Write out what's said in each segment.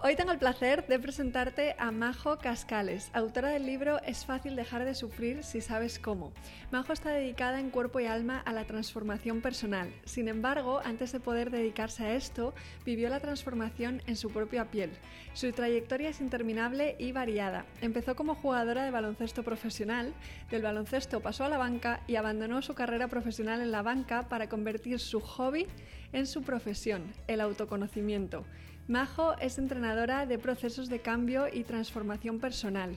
Hoy tengo el placer de presentarte a Majo Cascales, autora del libro Es fácil dejar de sufrir si sabes cómo. Majo está dedicada en cuerpo y alma a la transformación personal. Sin embargo, antes de poder dedicarse a esto, vivió la transformación en su propia piel. Su trayectoria es interminable y variada. Empezó como jugadora de baloncesto profesional, del baloncesto pasó a la banca y abandonó su carrera profesional en la banca para convertir su hobby en su profesión, el autoconocimiento. Majo es entrenadora de procesos de cambio y transformación personal.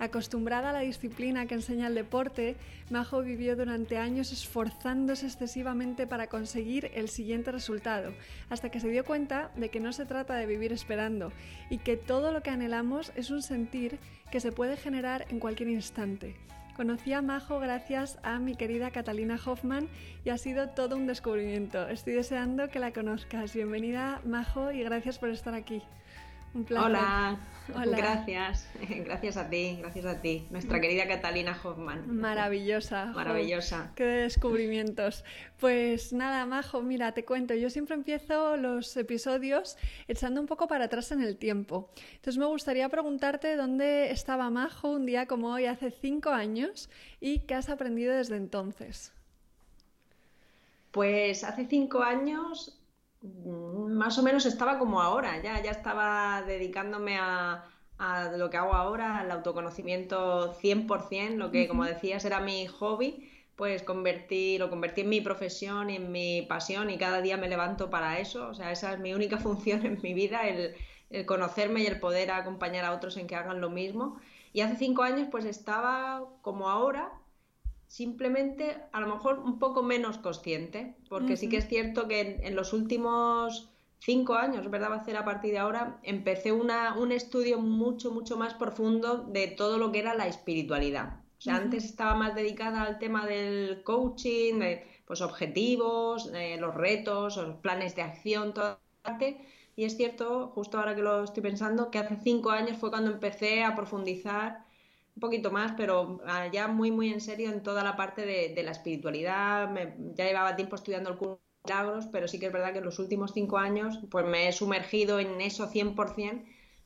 Acostumbrada a la disciplina que enseña el deporte, Majo vivió durante años esforzándose excesivamente para conseguir el siguiente resultado, hasta que se dio cuenta de que no se trata de vivir esperando y que todo lo que anhelamos es un sentir que se puede generar en cualquier instante. Conocí a Majo gracias a mi querida Catalina Hoffman y ha sido todo un descubrimiento. Estoy deseando que la conozcas. Bienvenida Majo y gracias por estar aquí. Un placer. Hola. Hola. Gracias, gracias a ti, gracias a ti, nuestra querida Catalina Hoffman. Maravillosa. Maravillosa. qué descubrimientos. Pues nada, Majo, mira, te cuento, yo siempre empiezo los episodios echando un poco para atrás en el tiempo. Entonces me gustaría preguntarte dónde estaba Majo un día como hoy, hace cinco años, y qué has aprendido desde entonces. Pues hace cinco años Mm, más o menos estaba como ahora, ya, ya estaba dedicándome a, lo que hago ahora, al autoconocimiento 100%, lo que como decías era mi hobby, pues convertí, lo convertí en mi profesión y en mi pasión y cada día me levanto para eso, o sea, esa es mi única función en mi vida, el, el conocerme y el poder acompañar a otros en que hagan lo mismo. Y hace cinco años pues estaba como ahora, simplemente a lo mejor un poco menos consciente, porque sí que es cierto que en, los últimos cinco años, ¿verdad? Va a ser a partir de ahora, empecé una, un estudio mucho, mucho más profundo de todo lo que era la espiritualidad. O sea, antes estaba más dedicada al tema del coaching, de pues, objetivos, los retos, los planes de acción, toda parte. Y es cierto, justo ahora que lo estoy pensando, que hace cinco años fue cuando empecé a profundizar un poquito más, pero ah, ya muy, muy en serio en toda la parte de, la espiritualidad. ya llevaba tiempo estudiando el curso de milagros, pero sí que es verdad que en los últimos cinco años pues me he sumergido en eso 100%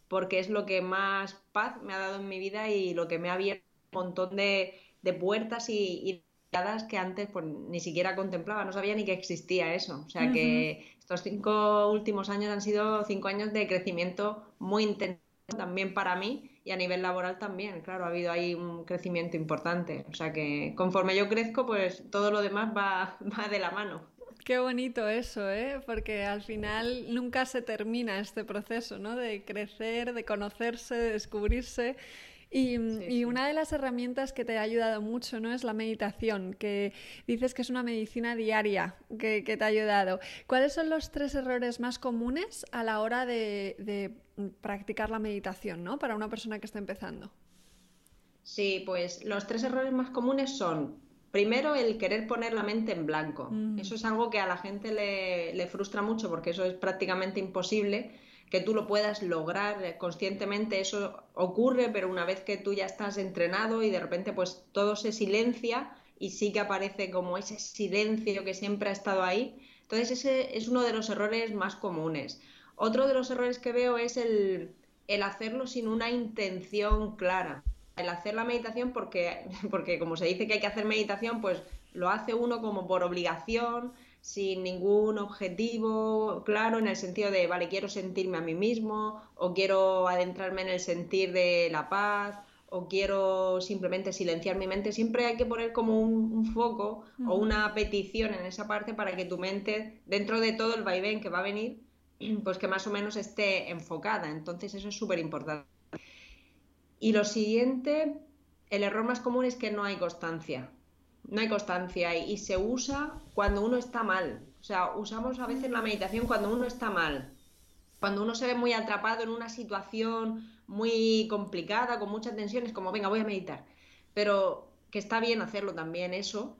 porque es lo que más paz me ha dado en mi vida y lo que me ha abierto un montón de, puertas y, y que antes pues ni siquiera contemplaba, no sabía ni que existía eso. O sea que estos cinco últimos años han sido cinco años de crecimiento muy intenso también para mí y a nivel laboral también, claro, ha habido ahí un crecimiento importante. O sea que conforme yo crezco, pues todo lo demás va, va de la mano. Qué bonito eso, ¿eh? Porque al final nunca se termina este proceso, ¿no? De crecer, de conocerse, de descubrirse y, una de las herramientas que te ha ayudado mucho ¿no? es la meditación, que dices que es una medicina diaria que, te ha ayudado. ¿Cuáles son los tres errores más comunes a la hora de, practicar la meditación ¿no? para una persona que está empezando? Sí, pues los tres errores más comunes son Primero, el querer poner la mente en blanco. Mm. Eso es algo que a la gente le, le, frustra mucho porque eso es prácticamente imposible que tú lo puedas lograr eh, conscientemente, eso ocurre, pero una vez que tú ya estás entrenado y de repente pues todo se silencia y sí que aparece como ese silencio que siempre ha estado ahí. Entonces ese es uno de los errores más comunes. Otro de los errores que veo es el, el hacerlo sin una intención clara. El hacer la meditación porque, porque como se dice que hay que hacer meditación, pues lo hace uno como por obligación, sin ningún objetivo claro en el sentido de, vale, quiero sentirme a mí mismo o quiero adentrarme en el sentir de la paz o quiero simplemente silenciar mi mente, siempre hay que poner como un, foco o una petición en esa parte para que tu mente, dentro de todo el vaivén que va a venir, pues que más o menos esté enfocada. Entonces eso es súper importante. Y lo siguiente, el error más común es que no hay constancia no hay constancia y, se usa cuando uno está mal. O sea, usamos a veces la meditación cuando uno está mal, cuando uno se ve muy atrapado en una situación muy complicada, con muchas tensiones, como, venga, voy a meditar. Pero que está bien hacerlo también eso,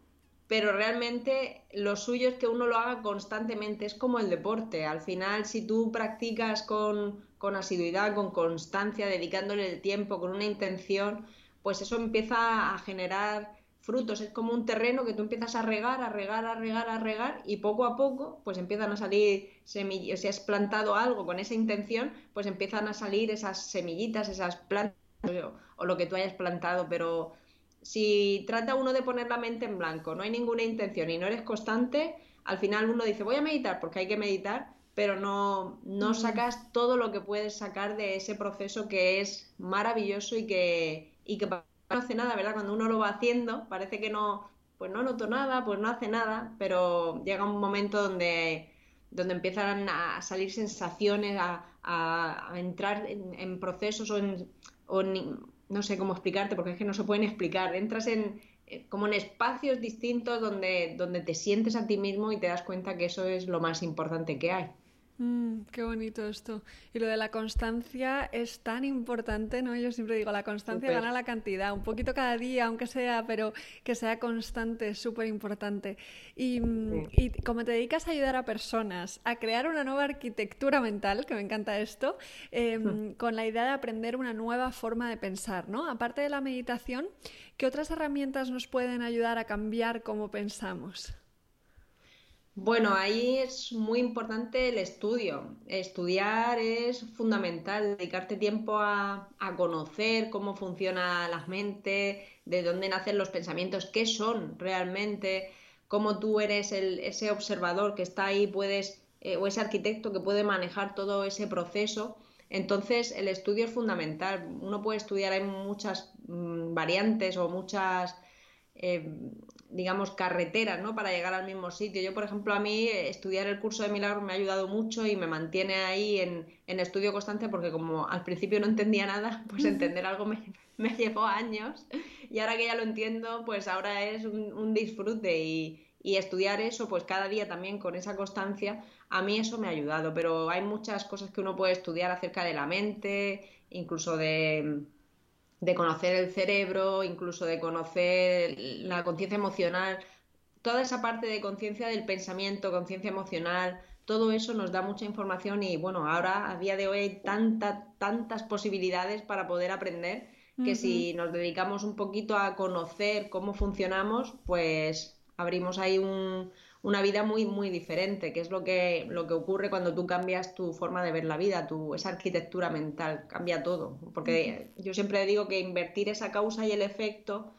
pero realmente lo suyo es que uno lo haga constantemente, es como el deporte. Al final, si tú practicas con, con asiduidad, con constancia, dedicándole el tiempo, con una intención, pues eso empieza a generar frutos. Es como un terreno que tú empiezas a regar, a regar, a regar, a regar y poco a poco pues empiezan a salir semillas. Si has plantado algo con esa intención, pues empiezan a salir esas semillitas, esas plantas o, lo que tú hayas plantado. Pero si trata uno de poner la mente en blanco, no hay ninguna intención y no eres constante, al final uno dice voy a meditar porque hay que meditar, pero no, no sacas todo lo que puedes sacar de ese proceso que es maravilloso y que, y que hace nada, ¿verdad? Cuando uno lo va haciendo, parece que no, pues no noto nada, pues no hace nada, pero llega un momento donde, donde empiezan a salir sensaciones, a, entrar en, procesos o en, no sé cómo explicarte, porque es que no se pueden explicar. Entras en eh, como en espacios distintos donde, donde te sientes a ti mismo y te das cuenta que eso es lo más importante que hay. Mm, qué bonito esto. Y lo de la constancia es tan importante, ¿no? Yo siempre digo, la constancia gana la cantidad, un poquito cada día, aunque sea, pero que sea constante es súper importante. Y, mm, y, como te dedicas a ayudar a personas a crear una nueva arquitectura mental, que me encanta esto, em, con la idea de aprender una nueva forma de pensar, ¿no? Aparte de la meditación, ¿qué otras herramientas nos pueden ayudar a cambiar cómo pensamos? Bueno, ahí es muy importante el estudio. Estudiar es fundamental, dedicarte tiempo a, conocer cómo funciona la mente, de dónde nacen los pensamientos, qué son realmente, cómo tú eres ese observador que está ahí, puedes, eh, o ese arquitecto que puede manejar todo ese proceso. Entonces, el estudio es fundamental. Uno puede estudiar, hay muchas mm, variantes o muchas eh, digamos, carreteras, ¿no? Para llegar al mismo sitio. Yo, por ejemplo, a mí eh, estudiar el curso de milagros me ha ayudado mucho y me mantiene ahí en, estudio constante porque como al principio no entendía nada, pues entender algo me, llevó años y ahora que ya lo entiendo, pues ahora es un, disfrute y, y, estudiar eso, pues cada día también con esa constancia, a mí eso me ha ayudado, pero hay muchas cosas que uno puede estudiar acerca de la mente, incluso de de conocer el cerebro, incluso de conocer la conciencia emocional, toda esa parte de conciencia del pensamiento, conciencia emocional, todo eso nos da mucha información y bueno, ahora a día de hoy hay tantas, tantas posibilidades para poder aprender que si nos dedicamos un poquito a conocer cómo funcionamos, pues abrimos ahí un, una vida muy, muy diferente, que es lo que, lo que ocurre cuando tú cambias tu forma de ver la vida, tu, esa arquitectura mental, cambia todo. Porque yo siempre digo que invertir esa causa y el efecto,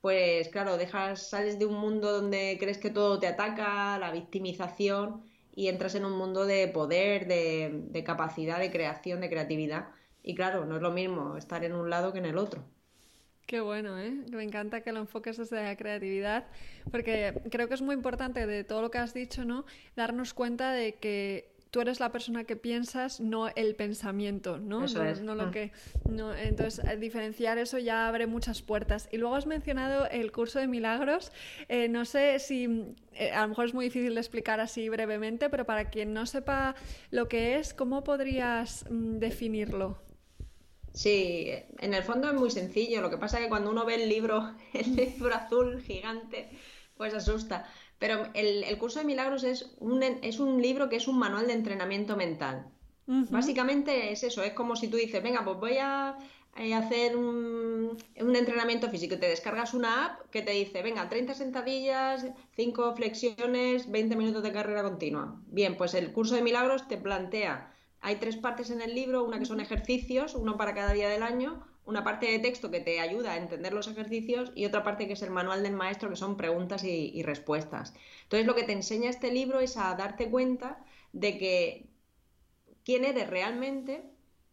pues claro, dejas, sales de un mundo donde crees que todo te ataca, la victimización, y entras en un mundo de poder, de, de capacidad, de creación, de creatividad. Y claro, no es lo mismo estar en un lado que en el otro. Qué bueno, ¿eh? Me encanta que lo enfoques desde la creatividad, porque creo que es muy importante de todo lo que has dicho, ¿no? Darnos cuenta de que tú eres la persona que piensas, no el pensamiento, ¿no? Eso es. no, lo ah. que, no, entonces, diferenciar eso ya abre muchas puertas. Y luego has mencionado el curso de milagros. Eh, no sé si, eh, a lo mejor es muy difícil de explicar así brevemente, pero para quien no sepa lo que es, ¿cómo podrías mm, definirlo? Sí, en el fondo es muy sencillo. Lo que pasa es que cuando uno ve el libro, el libro azul gigante, pues asusta. Pero el, curso de milagros es un, es un libro que es un manual de entrenamiento mental. Básicamente es eso, es como si tú dices, venga, pues voy a eh, hacer un, un, entrenamiento físico. Te descargas una app que te dice, venga, 30 sentadillas, 5 flexiones, 20 minutos de carrera continua. Bien, pues el curso de milagros te plantea hay tres partes en el libro, una que son ejercicios, uno para cada día del año, una parte de texto que te ayuda a entender los ejercicios y otra parte que es el manual del maestro, que son preguntas y, respuestas. Entonces lo que te enseña este libro es a darte cuenta de que quién eres realmente,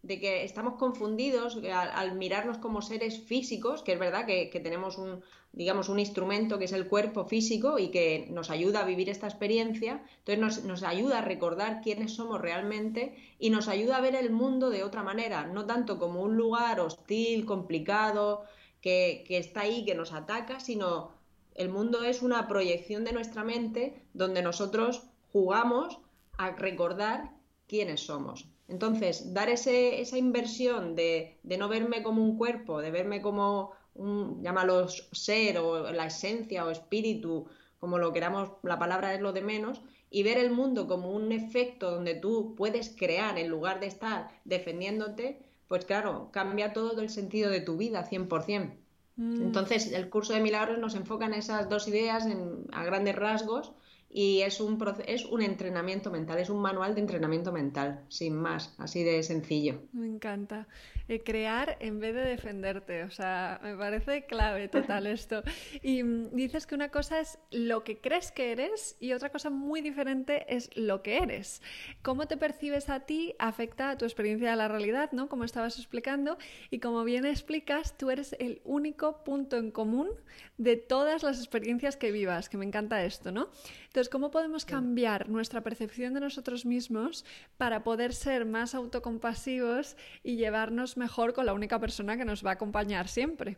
de que estamos confundidos al, mirarnos como seres físicos, que es verdad que, tenemos un, digamos, un instrumento que es el cuerpo físico y que nos ayuda a vivir esta experiencia, entonces nos, nos, ayuda a recordar quiénes somos realmente y nos ayuda a ver el mundo de otra manera, no tanto como un lugar hostil, complicado, que, que está ahí, que nos ataca, sino el mundo es una proyección de nuestra mente donde nosotros jugamos a recordar quiénes somos. Entonces, dar ese, esa inversión de, de, no verme como un cuerpo, de verme como un, llámalo ser o la esencia o espíritu, como lo queramos, la palabra es lo de menos, y ver el mundo como un efecto donde tú puedes crear en lugar de estar defendiéndote, pues claro, cambia todo el sentido de tu vida 100%. Mm. Entonces, el curso de milagros nos enfoca en esas dos ideas a grandes rasgos y es un, es un entrenamiento mental, es un manual de entrenamiento mental, sin más, así de sencillo. Me encanta. Eh, crear en vez de defenderte, o sea, me parece clave total esto. Y mm, dices que una cosa es lo que crees que eres y otra cosa muy diferente es lo que eres. Cómo te percibes a ti afecta a tu experiencia de la realidad, ¿no? Como estabas explicando y como bien explicas, tú eres el único punto en común de todas las experiencias que vivas, que me encanta esto, ¿no? Entonces, ¿cómo podemos cambiar nuestra percepción de nosotros mismos para poder ser más autocompasivos y llevarnos mejor con la única persona que nos va a acompañar siempre?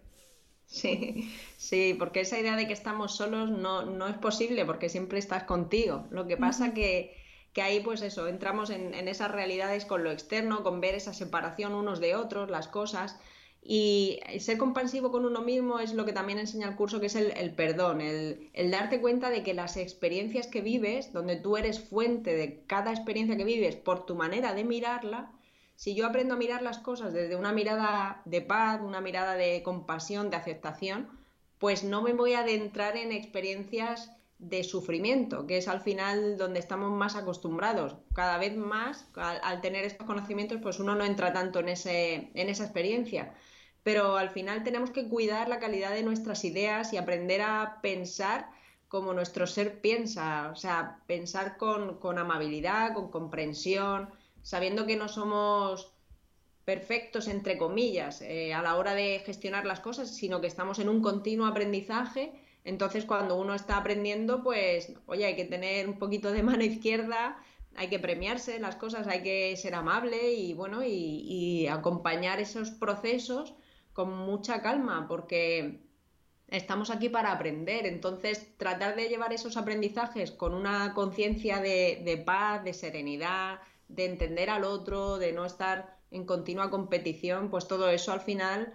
Sí, sí, porque esa idea de que estamos solos no, no es posible porque siempre estás contigo. Lo que pasa que, que ahí, pues eso, entramos en, en esas realidades con lo externo, con ver esa separación unos de otros, las cosas y ser compasivo con uno mismo es lo que también enseña el curso, que es el, perdón, el, darte cuenta de que las experiencias que vives, donde tú eres fuente de cada experiencia que vives por tu manera de mirarla, si yo aprendo a mirar las cosas desde una mirada de paz, una mirada de compasión, de aceptación, pues no me voy a adentrar en experiencias de sufrimiento, que es al final donde estamos más acostumbrados. Cada vez más, al, tener estos conocimientos, pues uno no entra tanto en, ese, en esa experiencia pero al final tenemos que cuidar la calidad de nuestras ideas y aprender a pensar como nuestro ser piensa, o sea, pensar con, amabilidad, con comprensión, sabiendo que no somos perfectos, entre comillas, eh, a la hora de gestionar las cosas, sino que estamos en un continuo aprendizaje. Entonces, cuando uno está aprendiendo, pues, oye, hay que tener un poquito de mano izquierda, hay que premiarse las cosas, hay que ser amable y, bueno, y acompañar esos procesos con mucha calma, porque estamos aquí para aprender. Entonces, tratar de llevar esos aprendizajes con una conciencia de, paz, de serenidad, de entender al otro, de no estar en continua competición, pues todo eso al final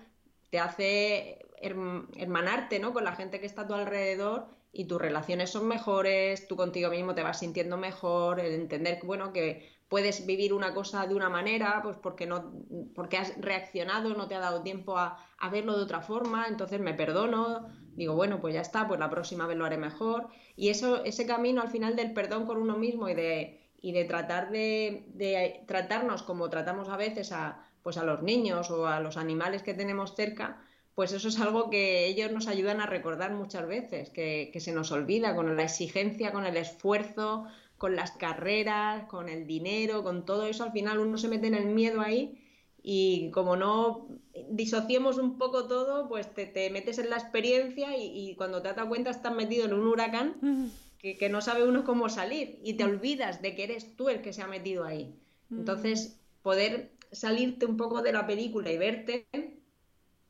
te hace hermanarte ¿no? con la gente que está a tu alrededor y tus relaciones son mejores, tú contigo mismo te vas sintiendo mejor, el entender bueno, que puedes vivir una cosa de una manera, pues porque no, porque has reaccionado, no te ha dado tiempo a, verlo de otra forma, entonces me perdono, digo, bueno, pues ya está, pues la próxima vez lo haré mejor. Y eso, ese camino al final del perdón con uno mismo y de, y de tratar de, tratarnos como tratamos a veces a, pues a los niños o a los animales que tenemos cerca, pues eso es algo que ellos nos ayudan a recordar muchas veces, que se nos olvida con la exigencia, con el esfuerzo, con las carreras, con el dinero, con todo eso, al final uno se mete en el miedo ahí y como no disociemos un poco todo, pues te, metes en la experiencia y, cuando te das cuenta estás metido en un huracán que, no sabe uno cómo salir y te olvidas de que eres tú el que se ha metido ahí. Entonces, poder salirte un poco de la película y verte,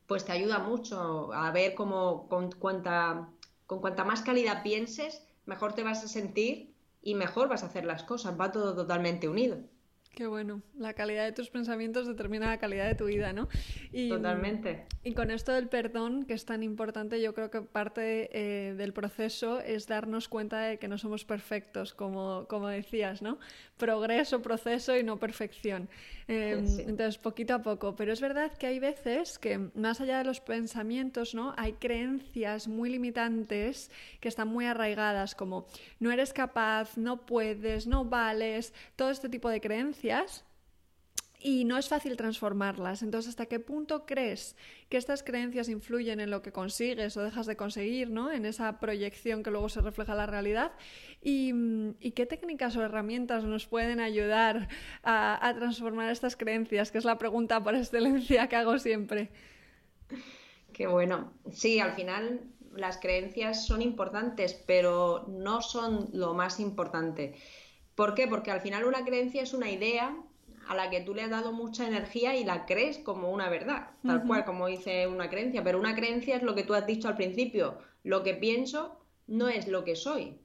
pues te ayuda mucho a ver cómo con cuanta, con cuanta más calidad pienses, mejor te vas a sentir y mejor vas a hacer las cosas, va todo totalmente unido. Qué bueno, la calidad de tus pensamientos determina la calidad de tu vida, ¿no? Y, Totalmente. Y con esto del perdón, que es tan importante, yo creo que parte eh, del proceso es darnos cuenta de que no somos perfectos, como, como decías, ¿no? Progreso, proceso y no perfección. Em, entonces, poquito a poco. Pero es verdad que hay veces que, más allá de los pensamientos, ¿no? Hay creencias muy limitantes que están muy arraigadas, como no eres capaz, no puedes, no vales, todo este tipo de creencias y no es fácil transformarlas. Entonces, ¿hasta qué punto crees que estas creencias influyen en lo que consigues o dejas de conseguir, ¿no? En esa proyección que luego se refleja en la realidad. ¿Y, qué técnicas o herramientas nos pueden ayudar a, transformar estas creencias? Que es la pregunta por excelencia que hago siempre. Qué bueno. Sí, al final las creencias son importantes, pero no son lo más importante. ¿Por qué? Porque al final una creencia es una idea a la que tú le has dado mucha energía y la crees como una verdad, tal cual como dice una creencia, pero una creencia es lo que tú has dicho al principio, lo que pienso no es lo que soy.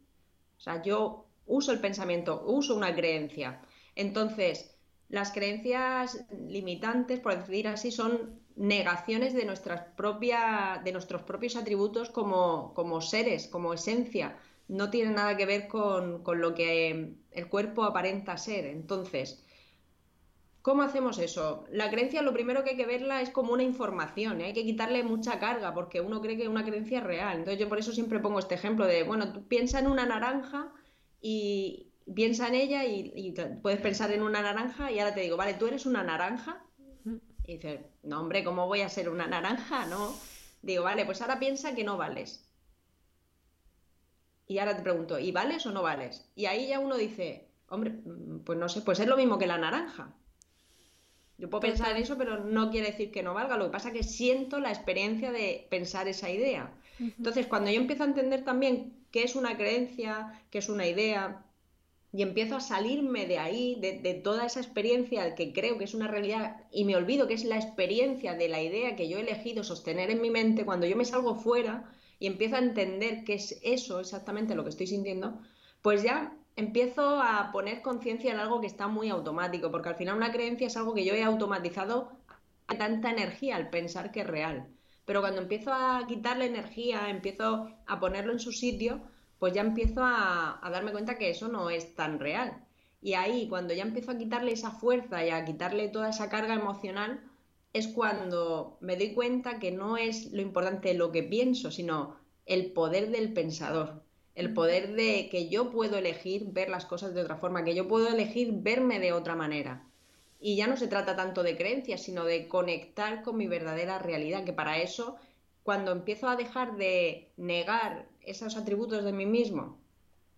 O sea, yo uso el pensamiento, uso una creencia. Entonces, las creencias limitantes, por decir así, son negaciones de, nuestras propia, de nuestros propios atributos como, como, seres, como esencia. No tiene nada que ver con, con lo que el cuerpo aparenta ser. Entonces, ¿Cómo hacemos eso? La creencia lo primero que hay que verla es como una información, y ¿eh? hay que quitarle mucha carga porque uno cree que una creencia es real. Entonces yo por eso siempre pongo este ejemplo de, bueno, tú piensa en una naranja y piensa en ella y, puedes pensar en una naranja y ahora te digo, vale, tú eres una naranja. Y dices, no hombre, ¿cómo voy a ser una naranja? No. Digo, vale, pues ahora piensa que no vales. Y ahora te pregunto, ¿y vales o no vales? Y ahí ya uno dice, hombre, mm, pues no sé, pues es lo mismo que la naranja. Yo puedo pensar en eso, pero no quiere decir que no valga. Lo que pasa es que siento la experiencia de pensar esa idea. Entonces, cuando yo empiezo a entender también qué es una creencia, qué es una idea, y empiezo a salirme de ahí, de, toda esa experiencia que creo que es una realidad, y me olvido que es la experiencia de la idea que yo he elegido sostener en mi mente, cuando yo me salgo fuera y empiezo a entender qué es eso exactamente lo que estoy sintiendo, pues ya empiezo a poner conciencia en algo que está muy automático, porque al final una creencia es algo que yo he automatizado tanta energía al pensar que es real. Pero cuando empiezo a quitarle energía, empiezo a ponerlo en su sitio, pues ya empiezo a, a darme cuenta que eso no es tan real. Y ahí, cuando ya empiezo a quitarle esa fuerza y a quitarle toda esa carga emocional, es cuando me doy cuenta que no es lo importante lo que pienso, sino el poder del pensador el poder de que yo puedo elegir ver las cosas de otra forma, que yo puedo elegir verme de otra manera. Y ya no se trata tanto de creencias, sino de conectar con mi verdadera realidad, que para eso, cuando empiezo a dejar de negar esos atributos de mí mismo,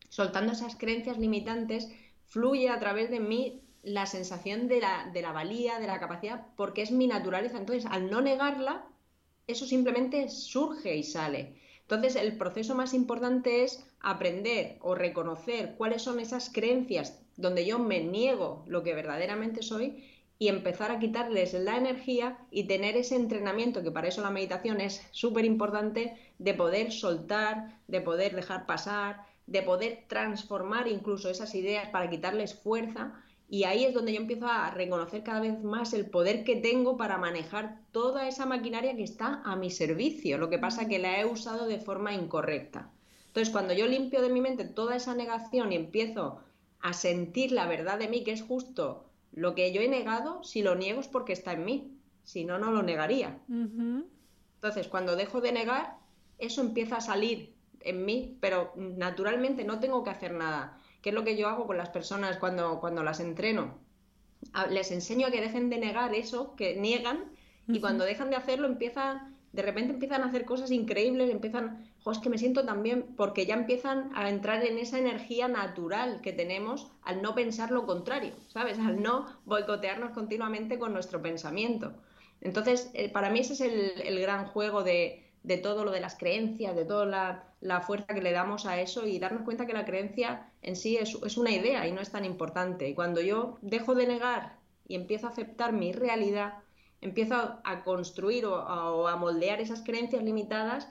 soltando esas creencias limitantes, fluye a través de mí la sensación de la, de la valía, de la capacidad, porque es mi naturaleza. Entonces, al no negarla, eso simplemente surge y sale. Entonces, el proceso más importante es aprender o reconocer cuáles son esas creencias donde yo me niego lo que verdaderamente soy y empezar a quitarles la energía y tener ese entrenamiento, que para eso la meditación es súper importante, de poder soltar, de poder dejar pasar, de poder transformar incluso esas ideas para quitarles fuerza y ahí es donde yo empiezo a reconocer cada vez más el poder que tengo para manejar toda esa maquinaria que está a mi servicio. Lo que pasa es que la he usado de forma incorrecta. Entonces, cuando yo limpio de mi mente toda esa negación y empiezo a sentir la verdad de mí, que es justo lo que yo he negado, si lo niego es porque está en mí. Si no, no lo negaría. Entonces, cuando dejo de negar, eso empieza a salir en mí, pero naturalmente no tengo que hacer nada. ¿Qué es lo que yo hago con las personas cuando, cuando las entreno? Les enseño a que dejen de negar eso, que niegan, y cuando dejan de hacerlo empiezan, de repente empiezan a hacer cosas increíbles, empiezan, jo, es que me siento tan bien, porque ya empiezan a entrar en esa energía natural que tenemos al no pensar lo contrario, ¿sabes? Al no boicotearnos continuamente con nuestro pensamiento. Entonces, eh, para mí ese es el gran juego de, de todo lo de las creencias, de toda la, fuerza que le damos a eso y darnos cuenta que la creencia en sí es, una idea y no es tan importante. Y cuando yo dejo de negar y empiezo a aceptar mi realidad, empiezo a, construir o a, moldear esas creencias limitadas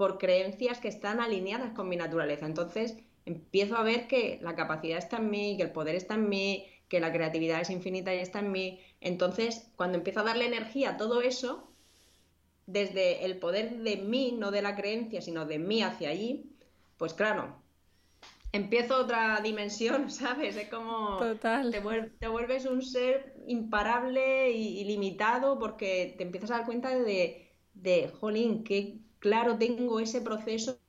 por creencias que están alineadas con mi naturaleza. Entonces empiezo a ver que la capacidad está en mí, que el poder está en mí, que la creatividad es infinita y está en mí. Entonces, cuando empiezo a darle energía a todo eso, desde el poder de mí, no de la creencia, sino de mí hacia allí, pues claro, empiezo otra dimensión, ¿sabes? Es como Te, vuelves un ser imparable y ilimitado porque te empiezas a dar cuenta de, de, jolín, qué claro tengo ese proceso,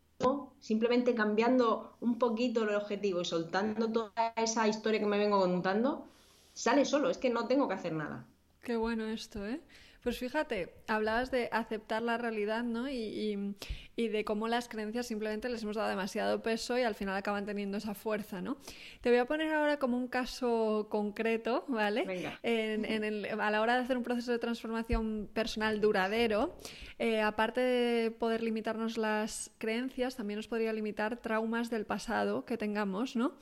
simplemente cambiando un poquito el objetivo y soltando toda esa historia que me vengo contando, sale solo, es que no tengo que hacer nada. Qué bueno esto, ¿eh? Pues fíjate, hablabas de aceptar la realidad, ¿no? Y, de cómo las creencias simplemente les hemos dado demasiado peso y al final acaban teniendo esa fuerza, ¿no? Te voy a poner ahora como un caso concreto, ¿vale? Venga. a la hora de hacer un proceso de transformación personal duradero, eh, aparte de poder limitarnos las creencias, también nos podría limitar traumas del pasado que tengamos, ¿no?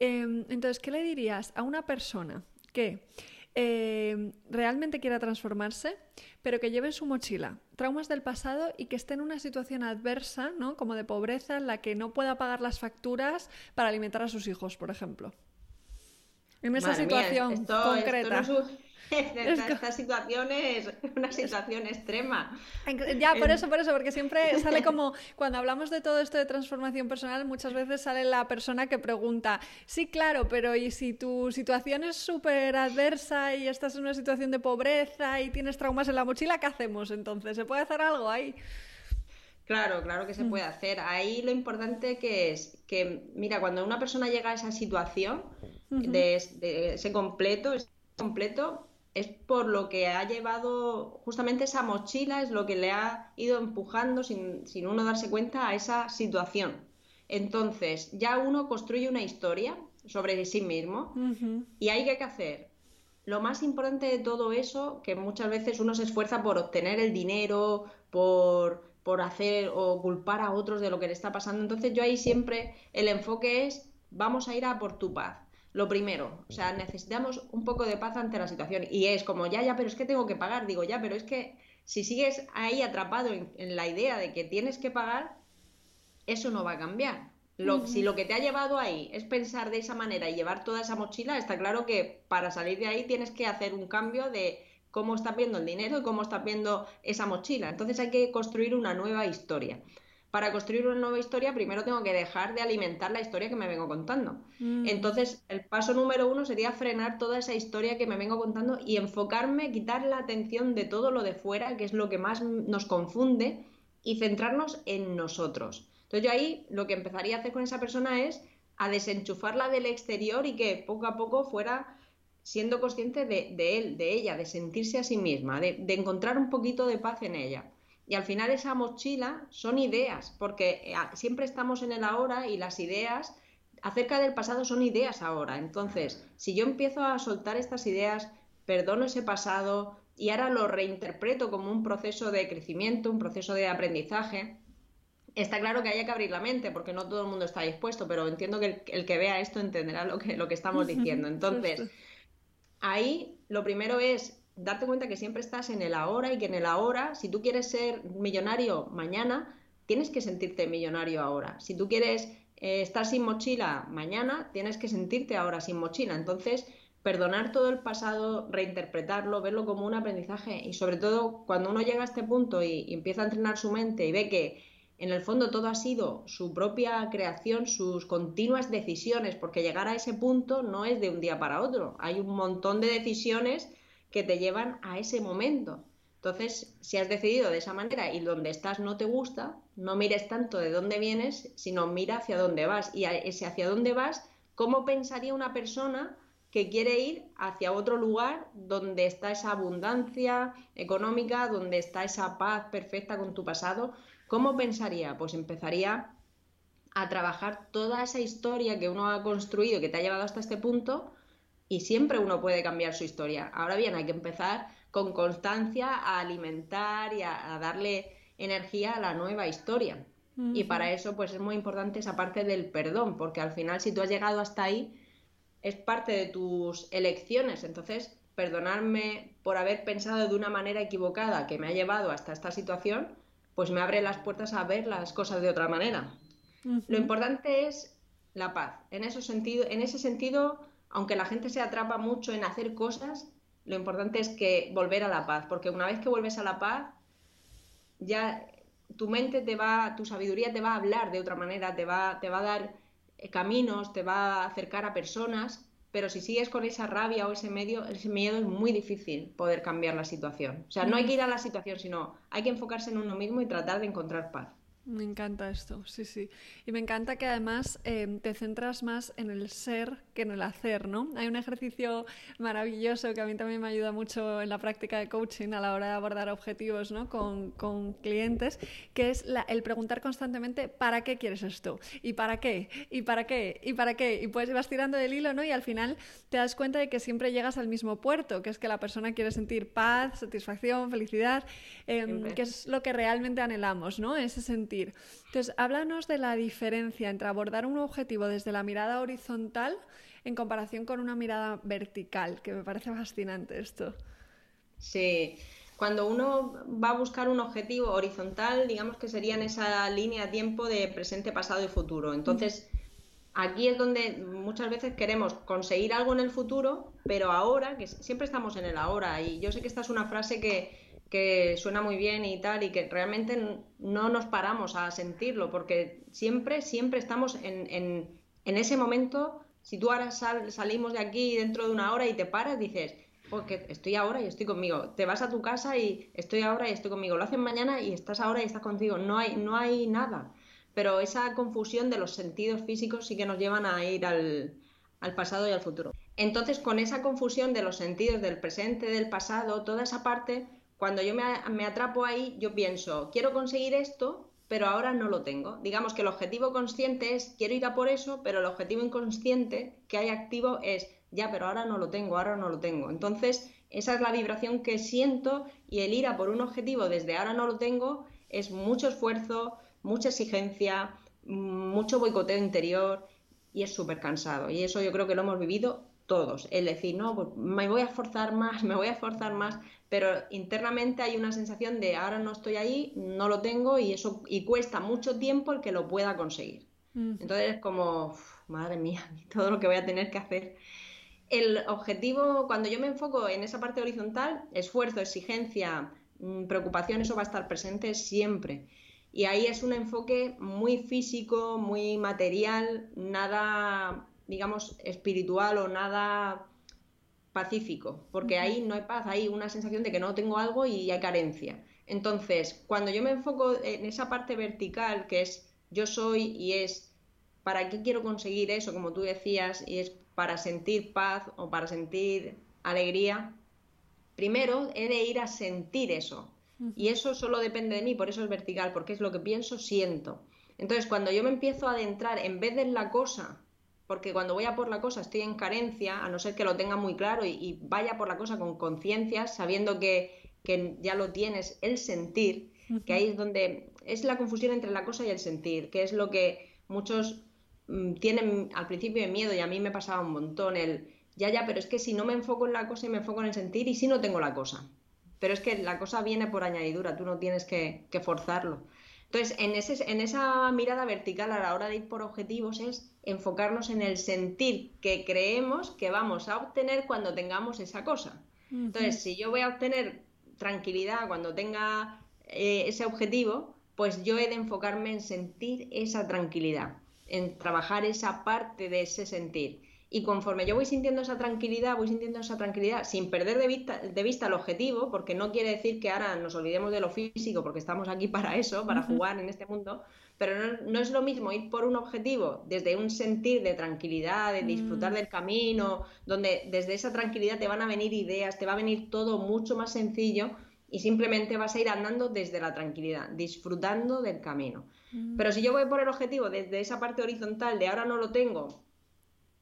Em, entonces, ¿qué le dirías a una persona que eh, realmente quiera transformarse, pero que lleve en su mochila traumas del pasado y que esté en una situación adversa, ¿no? Como de pobreza, en la que no pueda pagar las facturas para alimentar a sus hijos, por ejemplo. En esa situación concreta. Esta, situación es una situación extrema. Ya, por eso, por eso, porque siempre sale como, cuando hablamos de todo esto de transformación personal, muchas veces sale la persona que pregunta, sí, claro, pero ¿y si tu situación es súper adversa y estás en una situación de pobreza y tienes traumas en la mochila, ¿qué hacemos entonces? ¿Se puede hacer algo ahí? Claro, claro que se mm. puede hacer. Ahí lo importante que es que, mira, cuando una persona llega a esa situación de, ese completo, ese completo, es por lo que ha llevado, justamente esa mochila es lo que le ha ido empujando sin, sin uno darse cuenta a esa situación. Entonces, ya uno construye una historia sobre sí mismo y hay que hacer. Lo más importante de todo eso, que muchas veces uno se esfuerza por obtener el dinero, por por hacer o culpar a otros de lo que le está pasando. Entonces yo ahí siempre el enfoque es vamos a ir a por tu paz. Lo primero, o sea, necesitamos un poco de paz ante la situación. Y es como, ya, ya, pero es que tengo que pagar. Digo, ya, pero es que si sigues ahí atrapado en, la idea de que tienes que pagar, eso no va a cambiar. Si lo que te ha llevado ahí es pensar de esa manera y llevar toda esa mochila, está claro que para salir de ahí tienes que hacer un cambio de cómo estás viendo el dinero y cómo estás viendo esa mochila. Entonces hay que construir una nueva historia. Para construir una nueva historia, primero tengo que dejar de alimentar la historia que me vengo contando. Mm. Entonces, el paso número uno sería frenar toda esa historia que me vengo contando y enfocarme, quitar la atención de todo lo de fuera, que es lo que más nos confunde, y centrarnos en nosotros. Entonces, yo ahí lo que empezaría a hacer con esa persona es a desenchufarla del exterior y que poco a poco fuera siendo consciente de, él, de ella, de sentirse a sí misma, de, encontrar un poquito de paz en ella. Y al final esa mochila son ideas, porque eh, siempre estamos en el ahora y las ideas acerca del pasado son ideas ahora. Entonces, si yo empiezo a soltar estas ideas, perdono ese pasado y ahora lo reinterpreto como un proceso de crecimiento, un proceso de aprendizaje, está claro que haya que abrir la mente, porque no todo el mundo está dispuesto, pero entiendo que el, que vea esto entenderá lo que, lo que estamos diciendo. Entonces, ahí lo primero es darte cuenta que siempre estás en el ahora y que en el ahora, si tú quieres ser millonario mañana, tienes que sentirte millonario ahora. Si tú quieres eh, estar sin mochila mañana, tienes que sentirte ahora sin mochila. Entonces, perdonar todo el pasado, reinterpretarlo, verlo como un aprendizaje y sobre todo cuando uno llega a este punto y empieza a entrenar su mente y ve que en el fondo todo ha sido su propia creación, sus continuas decisiones, porque llegar a ese punto no es de un día para otro. Hay un montón de decisiones que te llevan a ese momento. Entonces, si has decidido de esa manera y donde estás no te gusta, no mires tanto de dónde vienes, sino mira hacia dónde vas. Y ese hacia dónde vas, ¿cómo pensaría una persona que quiere ir hacia otro lugar donde está esa abundancia económica, donde está esa paz perfecta con tu pasado? ¿Cómo pensaría? Pues empezaría a trabajar toda esa historia que uno ha construido, que te ha llevado hasta este punto, y siempre uno puede cambiar su historia. Ahora bien, hay que empezar con constancia a alimentar y a, darle energía a la nueva historia. Y para eso, pues es muy importante esa parte del perdón, porque al final, si tú has llegado hasta ahí, es parte de tus elecciones. Entonces, perdonarme por haber pensado de una manera equivocada que me ha llevado hasta esta situación, pues me abre las puertas a ver las cosas de otra manera. Lo importante es la paz. En, ese sentido, en ese sentido, aunque la gente se atrapa mucho en hacer cosas, lo importante es que volver a la paz, porque una vez que vuelves a la paz, ya tu mente te va, tu sabiduría te va a hablar de otra manera, te va, te va a dar eh, caminos, te va a acercar a personas pero si sigues con esa rabia o ese, medio, ese miedo es muy difícil poder cambiar la situación. O sea, no hay que ir a la situación, sino hay que enfocarse en uno mismo y tratar de encontrar paz. Me encanta esto, sí, sí. Y me encanta que además eh, te centras más en el ser que en el hacer, ¿no? Hay un ejercicio maravilloso que a mí también me ayuda mucho en la práctica de coaching a la hora de abordar objetivos ¿no? con, con clientes, que es el preguntar constantemente ¿para qué quieres esto? ¿Y para qué? ¿Y para qué? ¿Y para qué? Y pues vas tirando del hilo, ¿no? Y al final te das cuenta de que siempre llegas al mismo puerto, que es que la persona quiere sentir paz, satisfacción, felicidad, em, que es lo que realmente anhelamos, ¿no? Ese sentido entonces, háblanos de la diferencia entre abordar un objetivo desde la mirada horizontal en comparación con una mirada vertical, que me parece fascinante esto. Sí, cuando uno va a buscar un objetivo horizontal, digamos que sería en esa línea de tiempo de presente, pasado y futuro. Entonces, aquí es donde muchas veces queremos conseguir algo en el futuro, pero ahora, que siempre estamos en el ahora, y yo sé que esta es una frase que, que suena muy bien y tal, y que realmente no nos paramos a sentirlo, porque siempre, siempre estamos en, en, en ese momento. Si tú ahora salimos de aquí dentro de una hora y te paras, dices, porque estoy ahora y estoy conmigo. Te vas a tu casa y estoy ahora y estoy conmigo. Lo hacen mañana y estás ahora y estás contigo. No hay, no hay nada pero esa confusión de los sentidos físicos sí que nos llevan a ir al, pasado y al futuro. Entonces, con esa confusión de los sentidos del presente, del pasado, toda esa parte, cuando yo me, atrapo ahí, yo pienso, quiero conseguir esto, pero ahora no lo tengo. Digamos que el objetivo consciente es, quiero ir a por eso, pero el objetivo inconsciente que hay activo es, ya, pero ahora no lo tengo, ahora no lo tengo. Entonces, esa es la vibración que siento y el ir a por un objetivo desde ahora no lo tengo es mucho esfuerzo, mucha exigencia, mucho boicoteo interior y es súper cansado. Y eso yo creo que lo hemos vivido todos. El decir, no, pues me voy a esforzar más, me voy a esforzar más, pero internamente hay una sensación de ahora no estoy ahí, no lo tengo y eso y cuesta mucho tiempo el que lo pueda conseguir. Entonces es como, madre mía, todo lo que voy a tener que hacer. El objetivo, cuando yo me enfoco en esa parte horizontal, esfuerzo, exigencia, mm, preocupación, eso va a estar presente siempre. Y ahí es un enfoque muy físico, muy material, nada, digamos, espiritual o nada pacífico, porque ahí no hay paz, hay una sensación de que no tengo algo y hay carencia. Entonces, cuando yo me enfoco en esa parte vertical, que es yo soy y es para qué quiero conseguir eso, como tú decías, y es para sentir paz o para sentir alegría, primero he de ir a sentir eso, y eso solo depende de mí, por eso es vertical, porque es lo que pienso, siento. Entonces, cuando yo me empiezo a adentrar, en vez de en la cosa, porque cuando voy a por la cosa estoy en carencia, a no ser que lo tenga muy claro y, vaya por la cosa con conciencia, sabiendo que, que, ya lo tienes, el sentir, que ahí es donde es la confusión entre la cosa y el sentir, que es lo que muchos mm, tienen al principio de miedo y a mí me pasaba un montón el, ya, ya, pero es que si no me enfoco en la cosa y me enfoco en el sentir y si no tengo la cosa pero es que la cosa viene por añadidura, tú no tienes que, forzarlo. Entonces, en, ese, en esa mirada vertical a la hora de ir por objetivos es enfocarnos en el sentir que creemos que vamos a obtener cuando tengamos esa cosa. Entonces, si yo voy a obtener tranquilidad cuando tenga eh, ese objetivo, pues yo he de enfocarme en sentir esa tranquilidad, en trabajar esa parte de ese sentir. Y conforme yo voy sintiendo esa tranquilidad, voy sintiendo esa tranquilidad sin perder de vista, de vista el objetivo, porque no quiere decir que ahora nos olvidemos de lo físico, porque estamos aquí para eso, para jugar en este mundo, pero no, es lo mismo ir por un objetivo desde un sentir de tranquilidad, de disfrutar mm. del camino, donde desde esa tranquilidad te van a venir ideas, te va a venir todo mucho más sencillo y simplemente vas a ir andando desde la tranquilidad, disfrutando del camino. Mm. Pero si yo voy por el objetivo desde esa parte horizontal de ahora no lo tengo,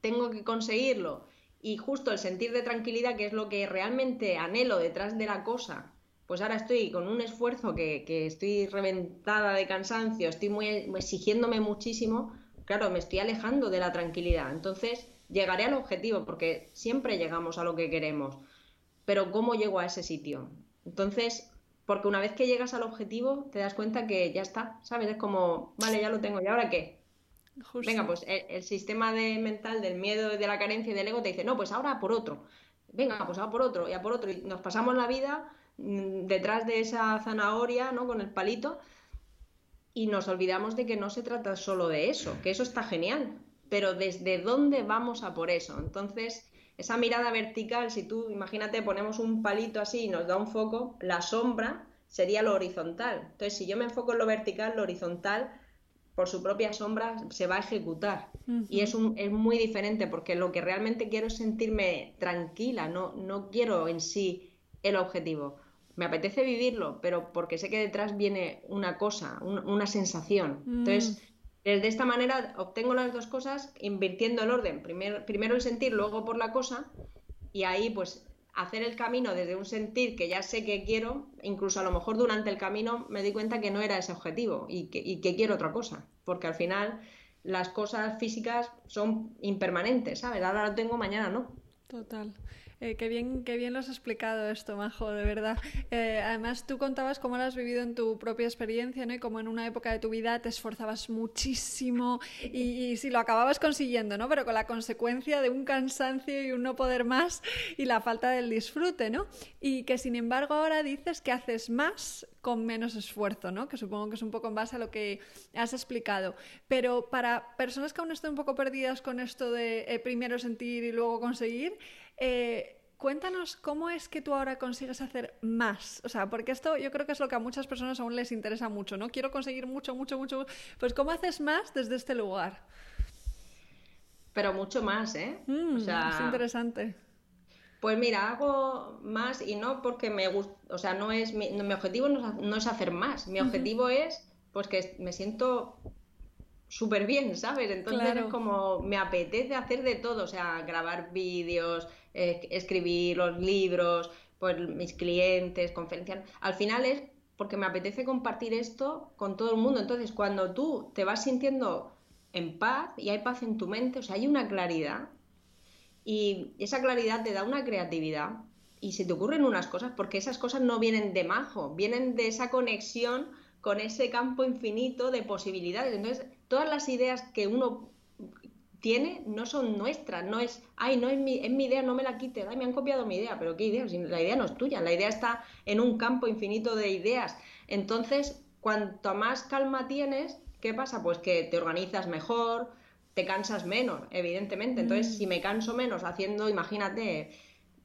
tengo que conseguirlo y justo el sentir de tranquilidad, que es lo que realmente anhelo detrás de la cosa, pues ahora estoy con un esfuerzo que, estoy reventada de cansancio, estoy muy exigiéndome muchísimo, claro, me estoy alejando de la tranquilidad. Entonces llegaré al objetivo, porque siempre llegamos a lo que queremos, pero ¿cómo llego a ese sitio? Entonces, porque una vez que llegas al objetivo, te das cuenta que ya está, ¿sabes? Es como, vale, ya lo tengo, ¿y ahora qué? Venga, pues el, sistema de, mental del miedo, de la carencia y del ego te dice, no, pues ahora por otro. Venga, pues ahora por otro y a por otro. Y nos pasamos la vida mm, detrás de esa zanahoria, ¿no? Con el palito y nos olvidamos de que no se trata solo de eso, que eso está genial, pero desde dónde vamos a por eso. Entonces, esa mirada vertical, si tú, imagínate, ponemos un palito así y nos da un foco, la sombra sería lo horizontal. Entonces, si yo me enfoco en lo vertical, lo horizontal por su propia sombra se va a ejecutar. Y es, un, es muy diferente porque lo que realmente quiero es sentirme tranquila, no, no quiero en sí el objetivo. Me apetece vivirlo, pero porque sé que detrás viene una cosa, una sensación. Mm. Entonces, de esta manera obtengo las dos cosas invirtiendo el orden. Primero, primero el sentir, luego por la cosa. Y ahí pues hacer el camino desde un sentir que ya sé que quiero, incluso a lo mejor durante el camino me di cuenta que no era ese objetivo y que, quiero otra cosa, porque al final las cosas físicas son impermanentes, ¿sabes? Ahora lo tengo, mañana no. Total. Eh, qué, bien, qué bien lo has explicado esto, Majo, de verdad. Eh, además, tú contabas cómo lo has vivido en tu propia experiencia, ¿no? Y cómo en una época de tu vida te esforzabas muchísimo y, si lo acababas consiguiendo, ¿no? Pero con la consecuencia de un cansancio y un no poder más y la falta del disfrute, ¿no? Y que sin embargo ahora dices que haces más con menos esfuerzo, ¿no? Que supongo que es un poco en base a lo que has explicado. Pero para personas que aún están un poco perdidas con esto de eh, primero sentir y luego conseguir, eh, cuéntanos cómo es que tú ahora consigues hacer más. O sea, porque esto yo creo que es lo que a muchas personas aún les interesa mucho, ¿no? Quiero conseguir mucho, mucho, mucho. Pues ¿cómo haces más desde este lugar? Pero mucho más, ¿eh? Mm, es interesante. Pues mira, hago más y no porque me gusta, o sea, no es mi, mi objetivo no es, hacer más, mi objetivo es pues que me siento súper bien, ¿sabes? Entonces es como me apetece hacer de todo, o sea, grabar vídeos, eh, escribir los libros, pues mis clientes, conferencias. Al final es porque me apetece compartir esto con todo el mundo. Entonces, cuando tú te vas sintiendo en paz y hay paz en tu mente, o sea, hay una claridad y esa claridad te da una creatividad y se te ocurren unas cosas porque esas cosas no vienen de majo, vienen de esa conexión con ese campo infinito de posibilidades. Entonces, todas las ideas que uno tiene no son nuestras, no es, ay, no es mi, es mi idea, no me la quites, ay, me han copiado mi idea, pero ¿qué idea? la idea no es tuya, la idea está en un campo infinito de ideas. Entonces, cuanto más calma tienes, ¿qué pasa? Pues que te organizas mejor, te cansas menos, evidentemente. Entonces, mm. si me canso menos haciendo, imagínate,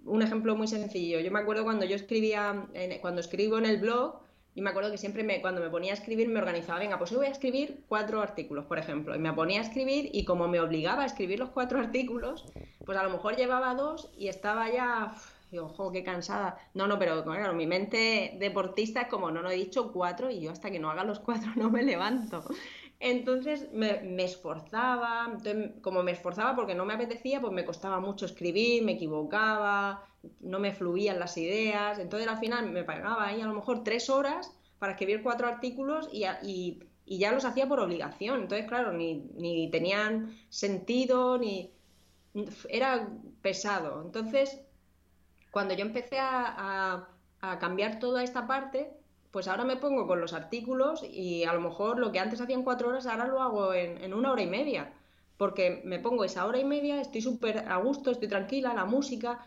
un ejemplo muy sencillo. Yo me acuerdo cuando yo escribía, cuando escribo en el blog, y me acuerdo que siempre me, cuando me ponía a escribir me organizaba, venga, pues hoy voy a escribir cuatro artículos, por ejemplo, y me ponía a escribir y como me obligaba a escribir los cuatro artículos, pues a lo mejor llevaba dos y estaba ya, ojo, qué cansada. No, no, pero claro, mi mente deportista es como, no, no he dicho cuatro y yo hasta que no haga los cuatro no me levanto. Entonces me, esforzaba, como me esforzaba porque no me apetecía, pues me costaba mucho escribir, me equivocaba, no me fluían las ideas, entonces al final me pagaba ahí a lo mejor tres horas para escribir cuatro artículos y, y, ya los hacía por obligación, entonces claro, ni, ni tenían sentido, ni era pesado. Entonces, cuando yo empecé a, a, cambiar toda esta parte, pues ahora me pongo con los artículos y a lo mejor lo que antes hacía en cuatro horas, ahora lo hago en, en una hora y media. Porque me pongo esa hora y media, estoy súper a gusto, estoy tranquila, la música,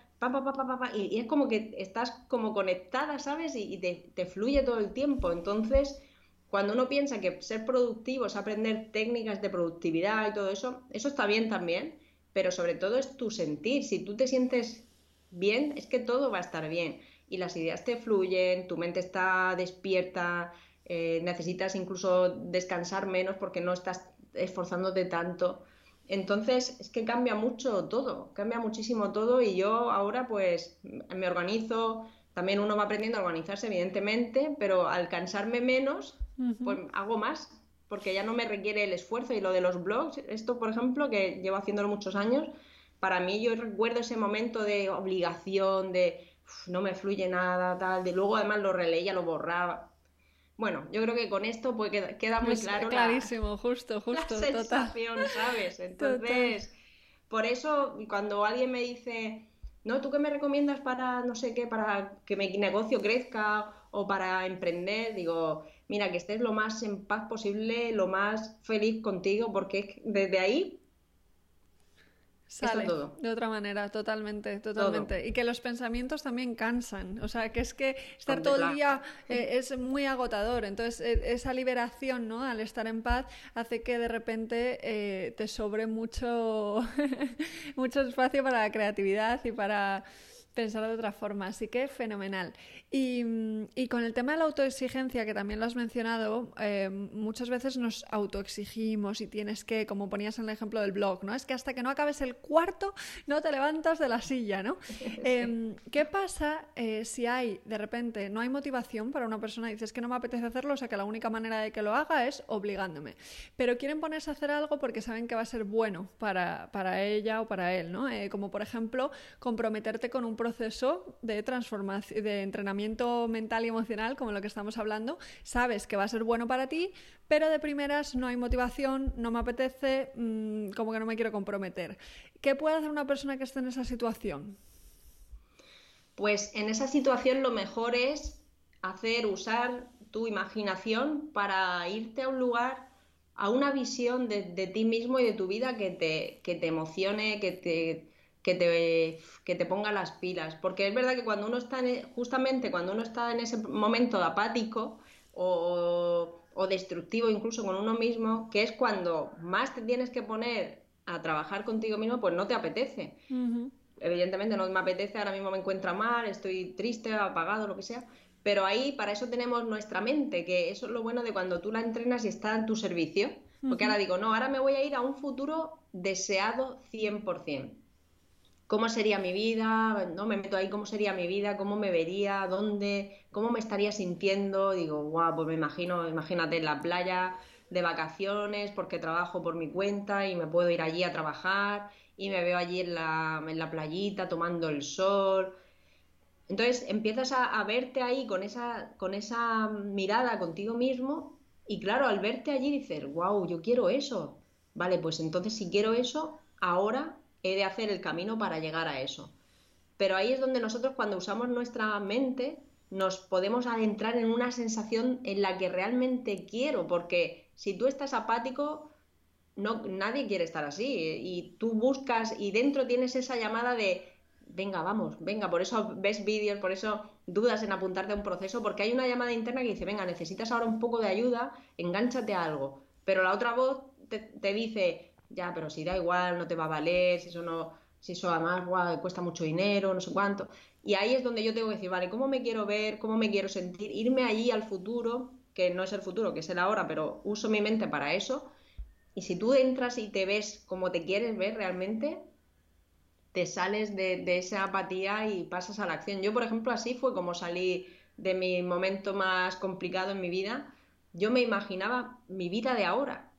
y, es como que estás como conectada, ¿sabes? Y, te, te, fluye todo el tiempo. Entonces, cuando uno piensa que ser productivo es aprender técnicas de productividad y todo eso, eso está bien también, pero sobre todo es tu sentir. Si tú te sientes bien, es que todo va a estar bien. Y las ideas te fluyen, tu mente está despierta, eh, necesitas incluso descansar menos porque no estás esforzándote tanto. Entonces, es que cambia mucho todo, cambia muchísimo todo y yo ahora pues me organizo, también uno va aprendiendo a organizarse evidentemente, pero al cansarme menos, pues hago más, porque ya no me requiere el esfuerzo y lo de los blogs, esto por ejemplo, que llevo haciéndolo muchos años, para mí yo recuerdo ese momento de obligación, de no me fluye nada, tal, de luego además lo releía, lo borraba. Bueno, yo creo que con esto pues queda, muy claro. Clarísimo, justo, justo. La sensación, ¿sabes? Entonces, por eso cuando alguien me dice, no, ¿tú qué me recomiendas para, no sé qué, para que mi negocio crezca o para emprender? Digo, mira, que estés lo más en paz posible, lo más feliz contigo, porque desde ahí Sale de otra manera, totalmente, totalmente. Y que los pensamientos también cansan. O sea, que es que estar todo el día eh, es muy agotador. Entonces, e, esa liberación, ¿no? Al estar en paz, hace que de repente eh, te sobre mucho, mucho espacio para la creatividad y para pensar de otra forma. Así que fenomenal. Y, con el tema de la autoexigencia, que también lo has mencionado, eh, muchas veces nos autoexigimos y tienes que, como ponías en el ejemplo del blog, ¿no? Es que hasta que no acabes el cuarto no te levantas de la silla, ¿no? Em, ¿Qué pasa eh, si hay, de repente, no hay motivación para una persona y dices que no me apetece hacerlo, o sea que la única manera de que lo haga es obligándome? Pero quieren ponerse a hacer algo porque saben que va a ser bueno para, para ella o para él, ¿no? Eh, como por ejemplo, comprometerte con un proceso de transformación, de entrenamiento mental y emocional, como lo que estamos hablando, sabes que va a ser bueno para ti, pero de primeras no hay motivación, no me apetece, mm, como que no me quiero comprometer. ¿Qué puede hacer una persona que esté en esa situación? Pues en esa situación lo mejor es hacer, usar tu imaginación para irte a un lugar, a una visión de, ti mismo y de tu vida que te, que te emocione, que te, que te, que te ponga las pilas. Porque es verdad que cuando uno está, en, justamente cuando uno está en ese momento apático o, o destructivo incluso con uno mismo, que es cuando más te tienes que poner a trabajar contigo mismo, pues no te apetece. Evidentemente no me apetece, ahora mismo me encuentra mal, estoy triste, apagado, lo que sea. Pero ahí, para eso tenemos nuestra mente, que eso es lo bueno de cuando tú la entrenas y está en tu servicio. Porque ahora digo, no, ahora me voy a ir a un futuro deseado 100%. ¿Cómo sería mi vida? ¿No? Me meto ahí, ¿cómo sería mi vida? ¿Cómo me vería? ¿Dónde? ¿Cómo me estaría sintiendo? Digo, guau, pues me imagino, imagínate en la playa de vacaciones porque trabajo por mi cuenta y me puedo ir allí a trabajar y me veo allí en la, en la playita tomando el sol entonces empiezas a, verte ahí con esa, con esa mirada contigo mismo y claro, al verte allí dices, wow, yo quiero eso. Vale, pues entonces si quiero eso, ahora he de hacer el camino para llegar a eso. Pero ahí es donde nosotros cuando usamos nuestra mente nos podemos adentrar en una sensación en la que realmente quiero, porque si tú estás apático, no, nadie quiere estar así y tú buscas y dentro tienes esa llamada de venga, vamos, venga, por eso ves vídeos, por eso dudas en apuntarte a un proceso, porque hay una llamada interna que dice, venga, necesitas ahora un poco de ayuda, engánchate a algo. Pero la otra voz te, dice, ya, pero si da igual, no te va a valer, si eso no, si eso además cuesta mucho dinero, no sé cuánto. Y ahí es donde yo tengo que decir, vale, ¿cómo me quiero ver? ¿Cómo me quiero sentir? Irme allí al futuro, que no es el futuro, que es el ahora, pero uso mi mente para eso. Y si tú entras y te ves como te quieres ver realmente, te sales de, esa apatía y pasas a la acción. Yo, por ejemplo, así fue como salí de mi momento más complicado en mi vida. Yo me imaginaba mi vida de ahora.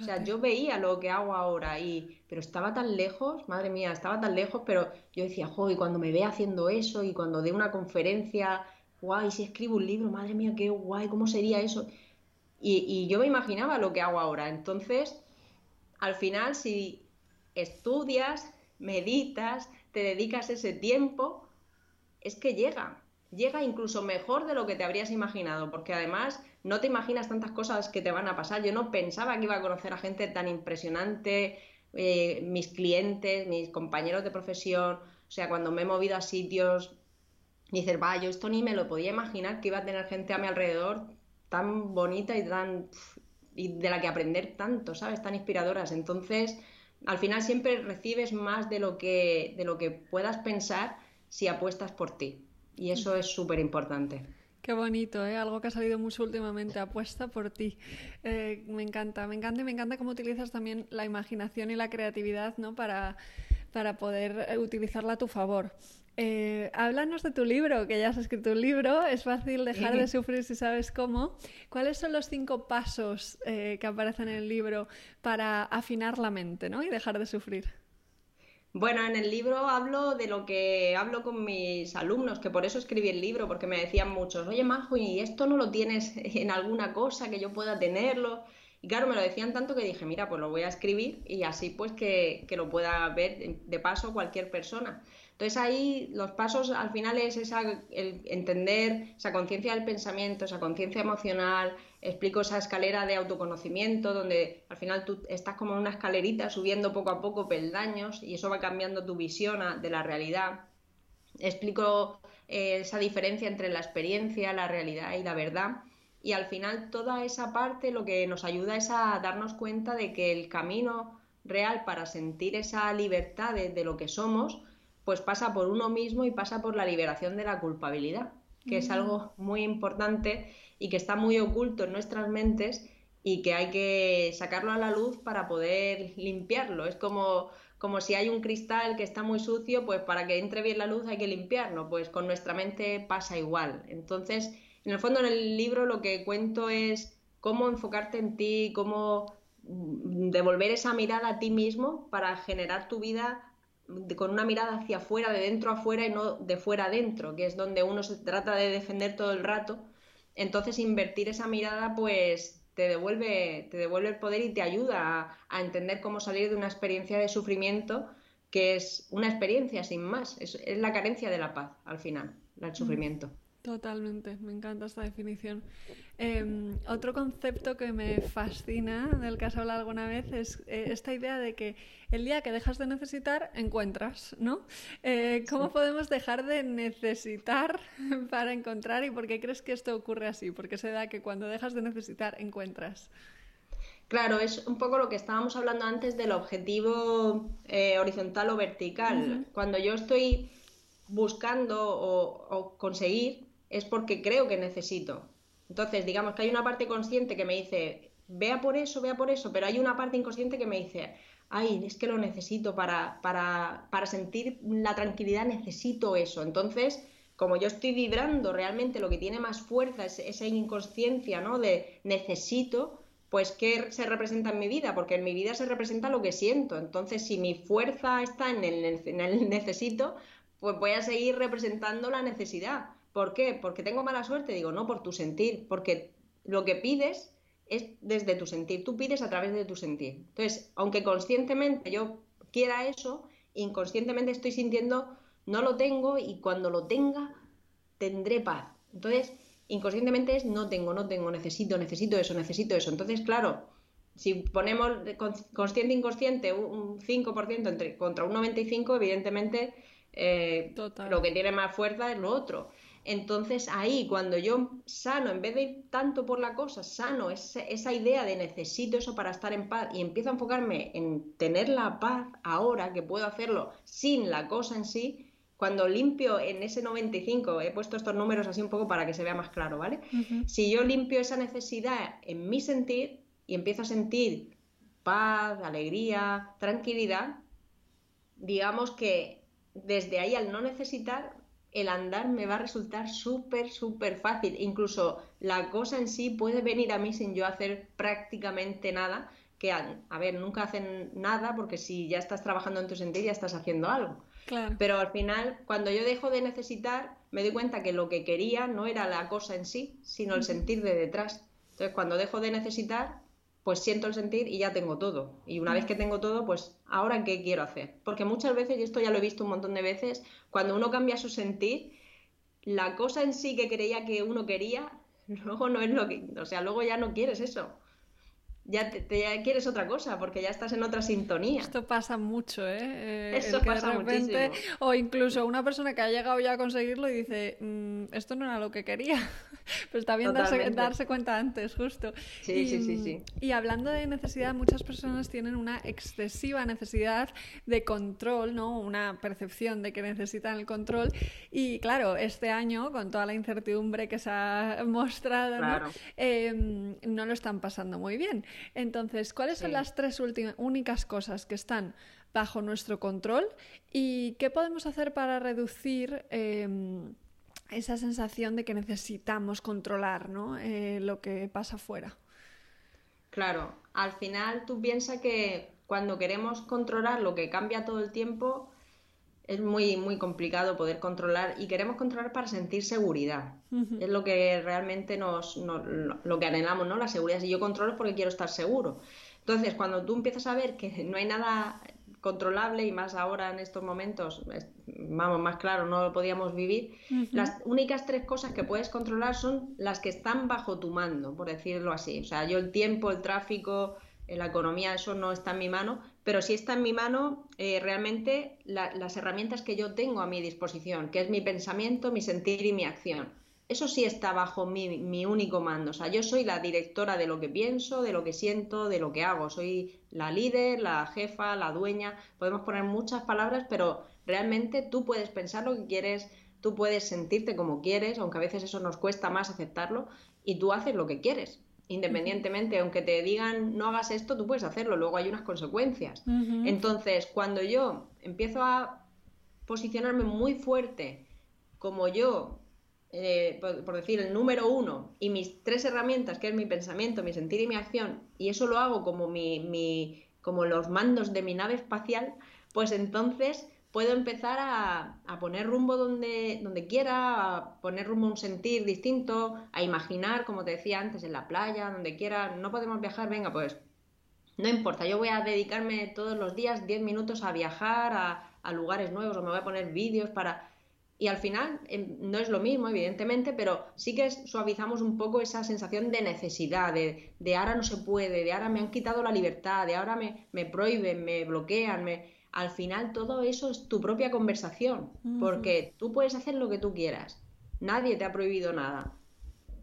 O sea, yo veía lo que hago ahora y pero estaba tan lejos, madre mía, estaba tan lejos, pero yo decía, joder, cuando me ve haciendo eso y cuando dé una conferencia, guay, si escribo un libro, madre mía, qué guay, ¿cómo sería eso? Y, y yo me imaginaba lo que hago ahora. Entonces, al final, si estudias, meditas, te dedicas ese tiempo, es que llega, llega incluso mejor de lo que te habrías imaginado, porque además no te imaginas tantas cosas que te van a pasar. Yo no pensaba que iba a conocer a gente tan impresionante, eh, mis clientes, mis compañeros de profesión, o sea, cuando me he movido a sitios, dices, va, yo esto ni me lo podía imaginar que iba a tener gente a mi alrededor tan bonita y tan y de la que aprender tanto, ¿sabes? Tan inspiradoras. Entonces, al final siempre recibes más de lo que, de lo que puedas pensar si apuestas por ti. Y eso es súper importante. Qué bonito, ¿eh? algo que ha salido mucho últimamente, apuesta por ti. Eh, me encanta, me encanta y me encanta cómo utilizas también la imaginación y la creatividad ¿no? para, para poder eh, utilizarla a tu favor. Eh, háblanos de tu libro, que ya has escrito un libro, es fácil dejar de sufrir si sabes cómo. ¿Cuáles son los cinco pasos eh, que aparecen en el libro para afinar la mente ¿no? y dejar de sufrir? Bueno, en el libro hablo de lo que hablo con mis alumnos, que por eso escribí el libro, porque me decían muchos, oye Majo, ¿y esto no lo tienes en alguna cosa que yo pueda tenerlo? Y claro, me lo decían tanto que dije, mira, pues lo voy a escribir y así pues que, que lo pueda ver de paso cualquier persona. Entonces ahí los pasos al final es esa, el entender esa conciencia del pensamiento, esa conciencia emocional, explico esa escalera de autoconocimiento donde al final tú estás como en una escalerita subiendo poco a poco peldaños y eso va cambiando tu visión de la realidad. Explico eh, esa diferencia entre la experiencia, la realidad y la verdad. Y al final toda esa parte lo que nos ayuda es a darnos cuenta de que el camino real para sentir esa libertad de lo que somos, pues pasa por uno mismo y pasa por la liberación de la culpabilidad, que es algo muy importante y que está muy oculto en nuestras mentes y que hay que sacarlo a la luz para poder limpiarlo. Es como, como si hay un cristal que está muy sucio, pues para que entre bien la luz hay que limpiarlo, pues con nuestra mente pasa igual. Entonces, en el fondo en el libro lo que cuento es cómo enfocarte en ti, cómo devolver esa mirada a ti mismo para generar tu vida con una mirada hacia afuera, de dentro a afuera y no de fuera adentro, que es donde uno se trata de defender todo el rato. Entonces invertir esa mirada pues te devuelve, te devuelve el poder y te ayuda a, entender cómo salir de una experiencia de sufrimiento que es una experiencia sin más, es, la carencia de la paz al final, el mm. Totalmente, me encanta esta definición. Em, otro concepto que me fascina, del que has hablado alguna vez, es eh, esta idea de que el día que dejas de necesitar, encuentras, ¿no? Eh, ¿Cómo podemos dejar de necesitar para encontrar y por qué crees que esto ocurre así? Porque se da que cuando dejas de necesitar, encuentras. Claro, es un poco lo que estábamos hablando antes del objetivo eh, horizontal o vertical. Cuando yo estoy buscando o conseguir, es porque creo que necesito. Entonces, digamos que hay una parte consciente que me dice, vea por eso, vea por eso, pero hay una parte inconsciente que me dice, ay, es que lo necesito para, para, para sentir la tranquilidad, necesito eso. Entonces, como yo estoy vibrando realmente lo que tiene más fuerza, es esa inconsciencia, ¿no? De necesito, pues ¿qué se representa en mi vida? Porque en mi vida se representa lo que siento. Entonces, si mi fuerza está en el, en el necesito, pues voy a seguir representando la necesidad. ¿Por qué? Porque tengo mala suerte. Digo, no, por tu sentir. Porque lo que pides es desde tu sentir. Tú pides a través de tu sentir. Entonces, aunque conscientemente yo quiera eso, inconscientemente estoy sintiendo, no lo tengo y cuando lo tenga, tendré paz. Entonces, inconscientemente es no tengo, no tengo, necesito, necesito eso, necesito eso. Entonces, claro, si ponemos consciente e inconsciente un 5% entre, contra un 95%, evidentemente eh, lo que tiene más fuerza es lo otro. Entonces ahí, cuando yo sano, en vez de ir tanto por la cosa, sano esa, idea de necesito eso para estar en paz y empiezo a enfocarme en tener la paz ahora, que puedo hacerlo sin la cosa en sí, cuando limpio en ese 95, he puesto estos números así un poco para que se vea más claro, ¿vale? Si yo limpio esa necesidad en mi sentir y empiezo a sentir paz, alegría, tranquilidad, digamos que desde ahí al no necesitar el andar me va a resultar súper, súper fácil. Incluso la cosa en sí puede venir a mí sin yo hacer prácticamente nada, que a, ver, nunca hacen nada porque si ya estás trabajando en tu sentido ya estás haciendo algo. Pero al final, cuando yo dejo de necesitar, me doy cuenta que lo que quería no era la cosa en sí, sino el sentir de detrás. Entonces, cuando dejo de necesitar, pues siento el sentir y ya tengo todo. Y una vez que tengo todo, pues ahora qué quiero hacer. Porque muchas veces, y esto ya lo he visto un montón de veces, cuando uno cambia su sentir, la cosa en sí que creía que uno quería, luego no es lo que, o sea, luego ya no quieres eso ya, te, quieres otra cosa porque ya estás en otra sintonía. Esto pasa mucho, ¿eh? eh Eso pasa muchísimo. O incluso una persona que ha llegado ya a conseguirlo y dice, mm, esto no era lo que quería. Pero está bien darse, cuenta antes, justo. Sí, y, sí, sí, sí. Y hablando de necesidad, muchas personas tienen una excesiva necesidad de control, ¿no? Una percepción de que necesitan el control. Y claro, este año, con toda la incertidumbre que se ha mostrado, ¿no? Em, no lo están pasando muy bien. Entonces, ¿cuáles son las tres únicas cosas que están bajo nuestro control y qué podemos hacer para reducir em, esa sensación de que necesitamos controlar eh, lo que pasa afuera? Claro, al final tú piensas que cuando queremos controlar lo que cambia todo el tiempo, es muy, muy complicado poder controlar y queremos controlar para sentir seguridad. Es lo que realmente nos, lo que anhelamos, ¿no? La seguridad. Si yo controlo es porque quiero estar seguro. Entonces, cuando tú empiezas a ver que no hay nada controlable y más ahora en estos momentos, vamos, más claro, no lo podíamos vivir, las únicas tres cosas que puedes controlar son las que están bajo tu mando, por decirlo así. O sea, yo el tiempo, el tráfico, la economía, eso no está en mi mano, pero sí está en mi mano eh, realmente las herramientas que yo tengo a mi disposición, que es mi pensamiento, mi sentir y mi acción. Eso sí está bajo mi, mi, único mando. O sea, yo soy la directora de lo que pienso, de lo que siento, de lo que hago. Soy la líder, la jefa, la dueña. Podemos poner muchas palabras, pero realmente tú puedes pensar lo que quieres, tú puedes sentirte como quieres, aunque a veces eso nos cuesta más aceptarlo, y tú haces lo que quieres independientemente, aunque te digan no hagas esto, tú puedes hacerlo, luego hay unas consecuencias. Entonces, cuando yo empiezo a posicionarme muy fuerte como yo, eh, por, decir, el número uno, y mis tres herramientas, que es mi pensamiento, mi sentir y mi acción, y eso lo hago como, mi, mi como los mandos de mi nave espacial, pues entonces puedo empezar a, poner rumbo donde, donde quiera, a poner rumbo a un sentir distinto, a imaginar, como te decía antes, en la playa, donde quiera. No podemos viajar, venga, pues no importa, yo voy a dedicarme todos los días 10 minutos a viajar a, a lugares nuevos o me voy a poner vídeos para... Y al final em, no es lo mismo, evidentemente, pero sí que suavizamos un poco esa sensación de necesidad, de, de, ahora no se puede, de ahora me han quitado la libertad, de ahora me, me prohíben, me bloquean, me... Al final todo eso es tu propia conversación, porque tú puedes hacer lo que tú quieras, nadie te ha prohibido nada.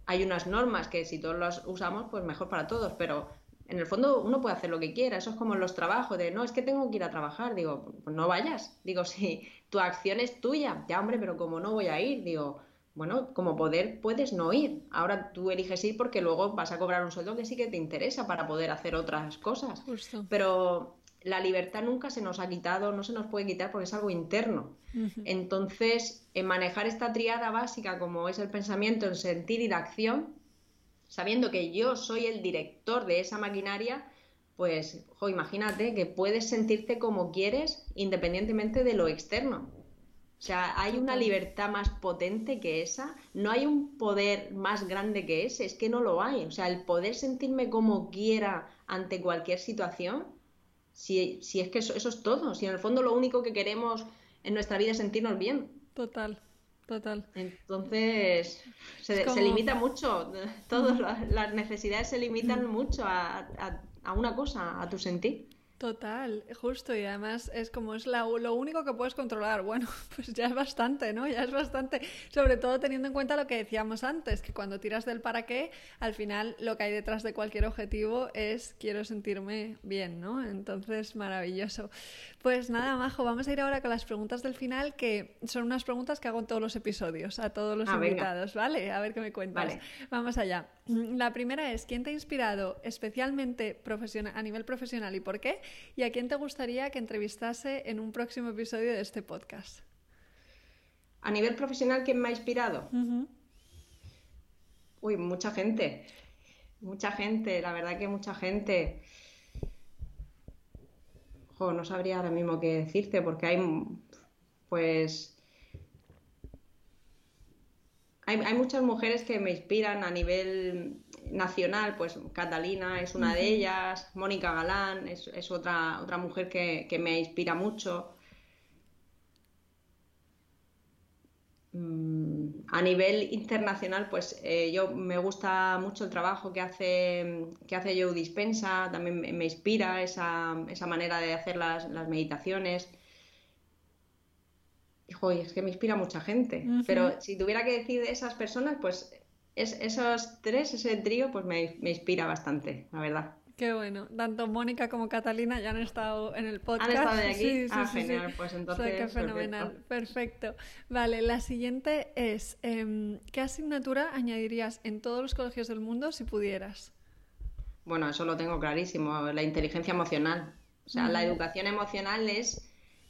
Hay unas normas que si todos las usamos, pues mejor para todos, pero en el fondo uno puede hacer lo que quiera, eso es como en los trabajos, de no, es que tengo que ir a trabajar, digo, pues no vayas, digo, si tu acción es tuya, ya hombre, pero como no voy a ir, digo, bueno, como poder puedes no ir, ahora tú eliges ir porque luego vas a cobrar un sueldo que sí que te interesa para poder hacer otras cosas, pero la libertad nunca se nos ha quitado, no se nos puede quitar porque es algo interno. Entonces, en manejar esta triada básica como es el pensamiento, el sentir y la acción, sabiendo que yo soy el director de esa maquinaria, pues imagínate que puedes sentirte como quieres independientemente de lo externo. O sea, hay una libertad más potente que esa, no hay un poder más grande que ese, es que no lo hay. O sea, el poder sentirme como quiera ante cualquier situación, si, si es que eso, eso, es todo, si en el fondo lo único que queremos en nuestra vida es sentirnos bien. Total. Total. Entonces, se, limita mucho, todas las necesidades se limitan mucho a, a una cosa, a tu sentir. Total, justo, y además es como es lo único que puedes controlar. Bueno, pues ya es bastante, ¿no? Ya es bastante, sobre todo teniendo en cuenta lo que decíamos antes, que cuando tiras del para qué, al final lo que hay detrás de cualquier objetivo es quiero sentirme bien, ¿no? Entonces, maravilloso. Pues nada, Majo, vamos a ir ahora con las preguntas del final, que son unas preguntas que hago en todos los episodios, a todos los ah, invitados, ¿vale? A ver qué me cuentas. Vale. Vamos allá. La primera es, ¿quién te ha inspirado especialmente a nivel profesional y por qué? ¿Y a quién te gustaría que entrevistase en un próximo episodio de este podcast? A nivel profesional, ¿quién me ha inspirado? Uy, mucha gente. Mucha gente, la verdad que mucha gente. no sabría ahora mismo qué decirte porque hay, pues, hay, hay, muchas mujeres que me inspiran a nivel nacional, pues Catalina es una de ellas, Mónica Galán es, otra, otra mujer que, me inspira mucho. Mm, a nivel internacional, pues eh, yo me gusta mucho el trabajo que hace, que hace Joe Dispensa, también me, inspira esa, esa, manera de hacer las, las meditaciones. Hijo, es que me inspira mucha gente, pero si tuviera que decir de esas personas, pues es, esos tres, ese trío, pues me, inspira bastante, la verdad. Qué bueno. Tanto Mónica como Catalina ya han estado en el podcast. ¿Han estado de aquí? Sí, ah, genial. Pues entonces. qué fenomenal. Perfecto. Vale, la siguiente es: em, ¿qué asignatura añadirías en todos los colegios del mundo si pudieras? Bueno, eso lo tengo clarísimo. La inteligencia emocional. O sea, la educación emocional es.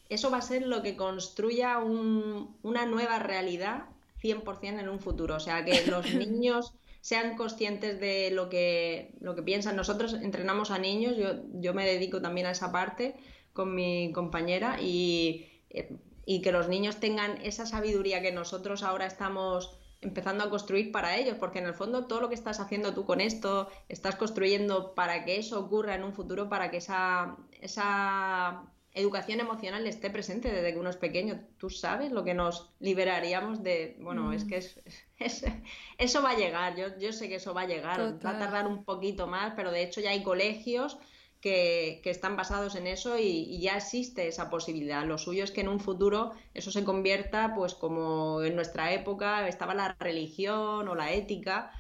Eso va a ser lo que construya una nueva realidad 100% en un futuro. O sea, que los niños sean conscientes de lo que, lo que piensan. Nosotros entrenamos a niños, yo, yo me dedico también a esa parte con mi compañera y, eh, y que los niños tengan esa sabiduría que nosotros ahora estamos empezando a construir para ellos, porque en el fondo todo lo que estás haciendo tú con esto, estás construyendo para que eso ocurra en un futuro, para que esa, esa educación emocional esté presente desde que uno es pequeño. Tú sabes lo que nos liberaríamos de, bueno, es mm. que es, eso va a llegar, yo, yo sé que eso va a llegar, va a tardar un poquito más, pero de hecho ya hay colegios que, que están basados en eso y, y, ya existe esa posibilidad. Lo suyo es que en un futuro eso se convierta, pues como en nuestra época estaba la religión o la ética,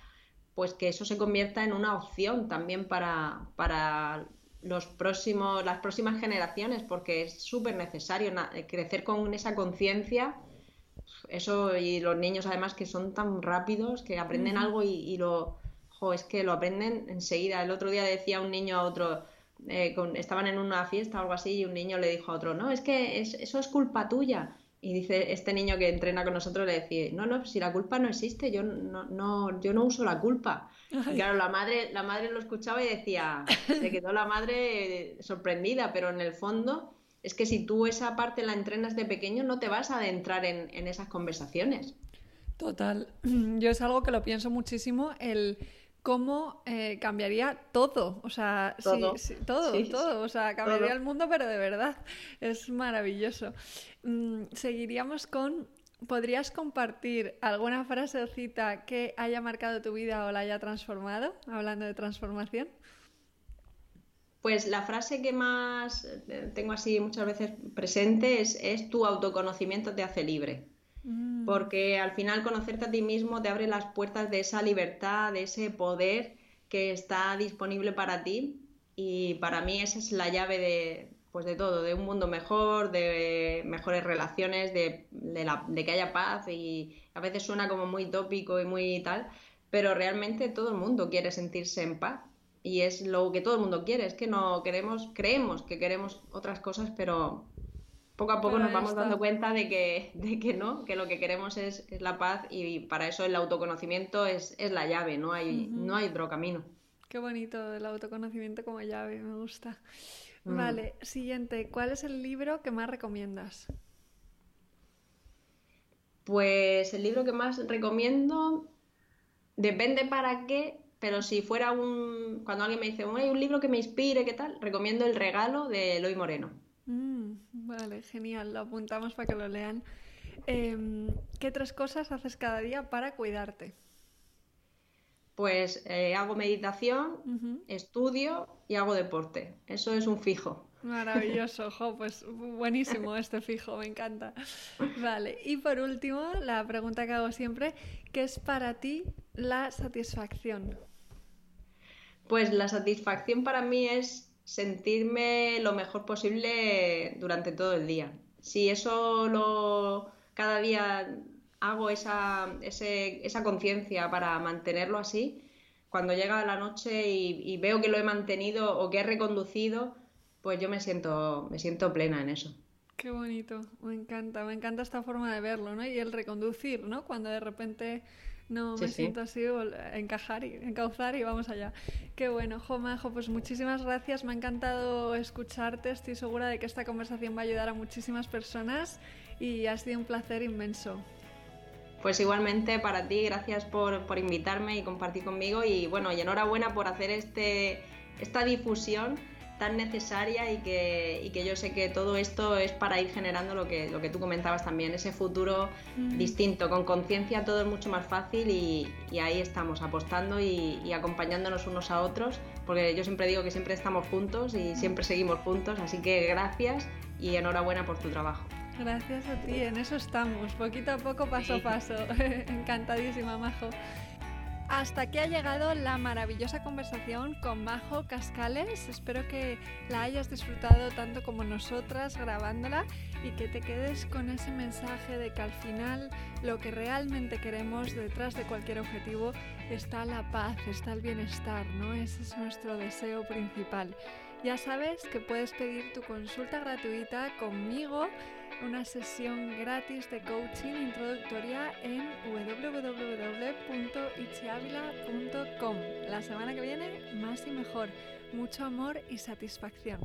pues que eso se convierta en una opción también para, para los próximos, las próximas generaciones, porque es súper necesario crecer con esa conciencia. Eso, y los niños además que son tan rápidos, que aprenden algo y, lo, es que lo aprenden enseguida. El otro día decía un niño a otro, eh, estaban en una fiesta o algo así, y un niño le dijo a otro, no, es que eso es culpa tuya. Y dice este niño que entrena con nosotros, le decía, no, no, si la culpa no existe, yo no, no, yo no uso la culpa. Y claro, la madre, la madre lo escuchaba y decía, se quedó la madre sorprendida, pero en el fondo es que si tú esa parte la entrenas de pequeño, no te vas a adentrar en, en esas conversaciones. Total. Yo es algo que lo pienso muchísimo, el cómo eh, cambiaría todo. O sea, todo, todo, todo. O sea, cambiaría el mundo, pero de verdad. Es maravilloso. Mm, seguiríamos con. ¿Podrías compartir alguna frase o cita que haya marcado tu vida o la haya transformado? Hablando de transformación. Pues la frase que más eh, tengo así muchas veces presente es, es tu autoconocimiento te hace libre. Mm. Porque al final conocerte a ti mismo te abre las puertas de esa libertad, de ese poder que está disponible para ti. Y para mí esa es la llave de, pues de todo, de un mundo mejor, de mejores relaciones, de, de que haya paz. Y a veces suena como muy tópico y muy tal, pero realmente todo el mundo quiere sentirse en paz. Y es lo que todo el mundo quiere, es que no queremos, creemos que queremos otras cosas, pero poco a poco nos vamos dando cuenta de que, de que no, que lo que queremos es, la paz y para eso el autoconocimiento es, la llave, no hay, no hay otro camino. Qué bonito el autoconocimiento como llave, me gusta. Mm. Vale, siguiente, ¿cuál es el libro que más recomiendas? Pues el libro que más recomiendo depende para qué, pero si fuera un. Cuando alguien me dice, hay un libro que me inspire, ¿qué tal? Recomiendo El regalo de Eloy Moreno. Mm, vale, genial, lo apuntamos para que lo lean. Em, ¿Qué tres cosas haces cada día para cuidarte? Pues eh, hago meditación, estudio y hago deporte. Eso es un fijo. Maravilloso, jo, pues buenísimo este fijo, me encanta. Vale, y por último, la pregunta que hago siempre, ¿qué es para ti la satisfacción? Pues la satisfacción para mí es sentirme lo mejor posible durante todo el día. Si eso lo cada día hago esa, esa conciencia para mantenerlo así, cuando llega la noche y, veo que lo he mantenido o que he reconducido, pues yo me siento, me siento plena en eso. Qué bonito, me encanta, me encanta esta forma de verlo, ¿no? Y el reconducir, ¿no? Cuando de repente no, me siento así, encajar y encauzar y vamos allá. Qué bueno, Jomajo, pues muchísimas gracias. Me ha encantado escucharte. Estoy segura de que esta conversación va a ayudar a muchísimas personas y ha sido un placer inmenso. Pues igualmente para ti, gracias por, por invitarme y compartir conmigo y bueno, y enhorabuena por hacer este, esta difusión tan necesaria y que, que yo sé que todo esto es para ir generando lo que, lo que tú comentabas también, ese futuro mm. distinto, con conciencia todo es mucho más fácil y, ahí estamos apostando y, acompañándonos unos a otros, porque yo siempre digo que siempre estamos juntos y siempre seguimos juntos, así que gracias y enhorabuena por tu trabajo. Gracias a ti, en eso estamos, poquito a poco, paso a paso. Encantadísima, Majo. Hasta aquí ha llegado la maravillosa conversación con Majo Cascales. Espero que la hayas disfrutado tanto como nosotras grabándola y que te quedes con ese mensaje de que al final lo que realmente queremos detrás de cualquier objetivo está la paz, está el bienestar, ¿no? Ese es nuestro deseo principal. Ya sabes que puedes pedir tu consulta gratuita conmigo una sesión gratis de coaching introductoria en www.ichiavila.com. La semana que viene, más y mejor. Mucho amor y satisfacción.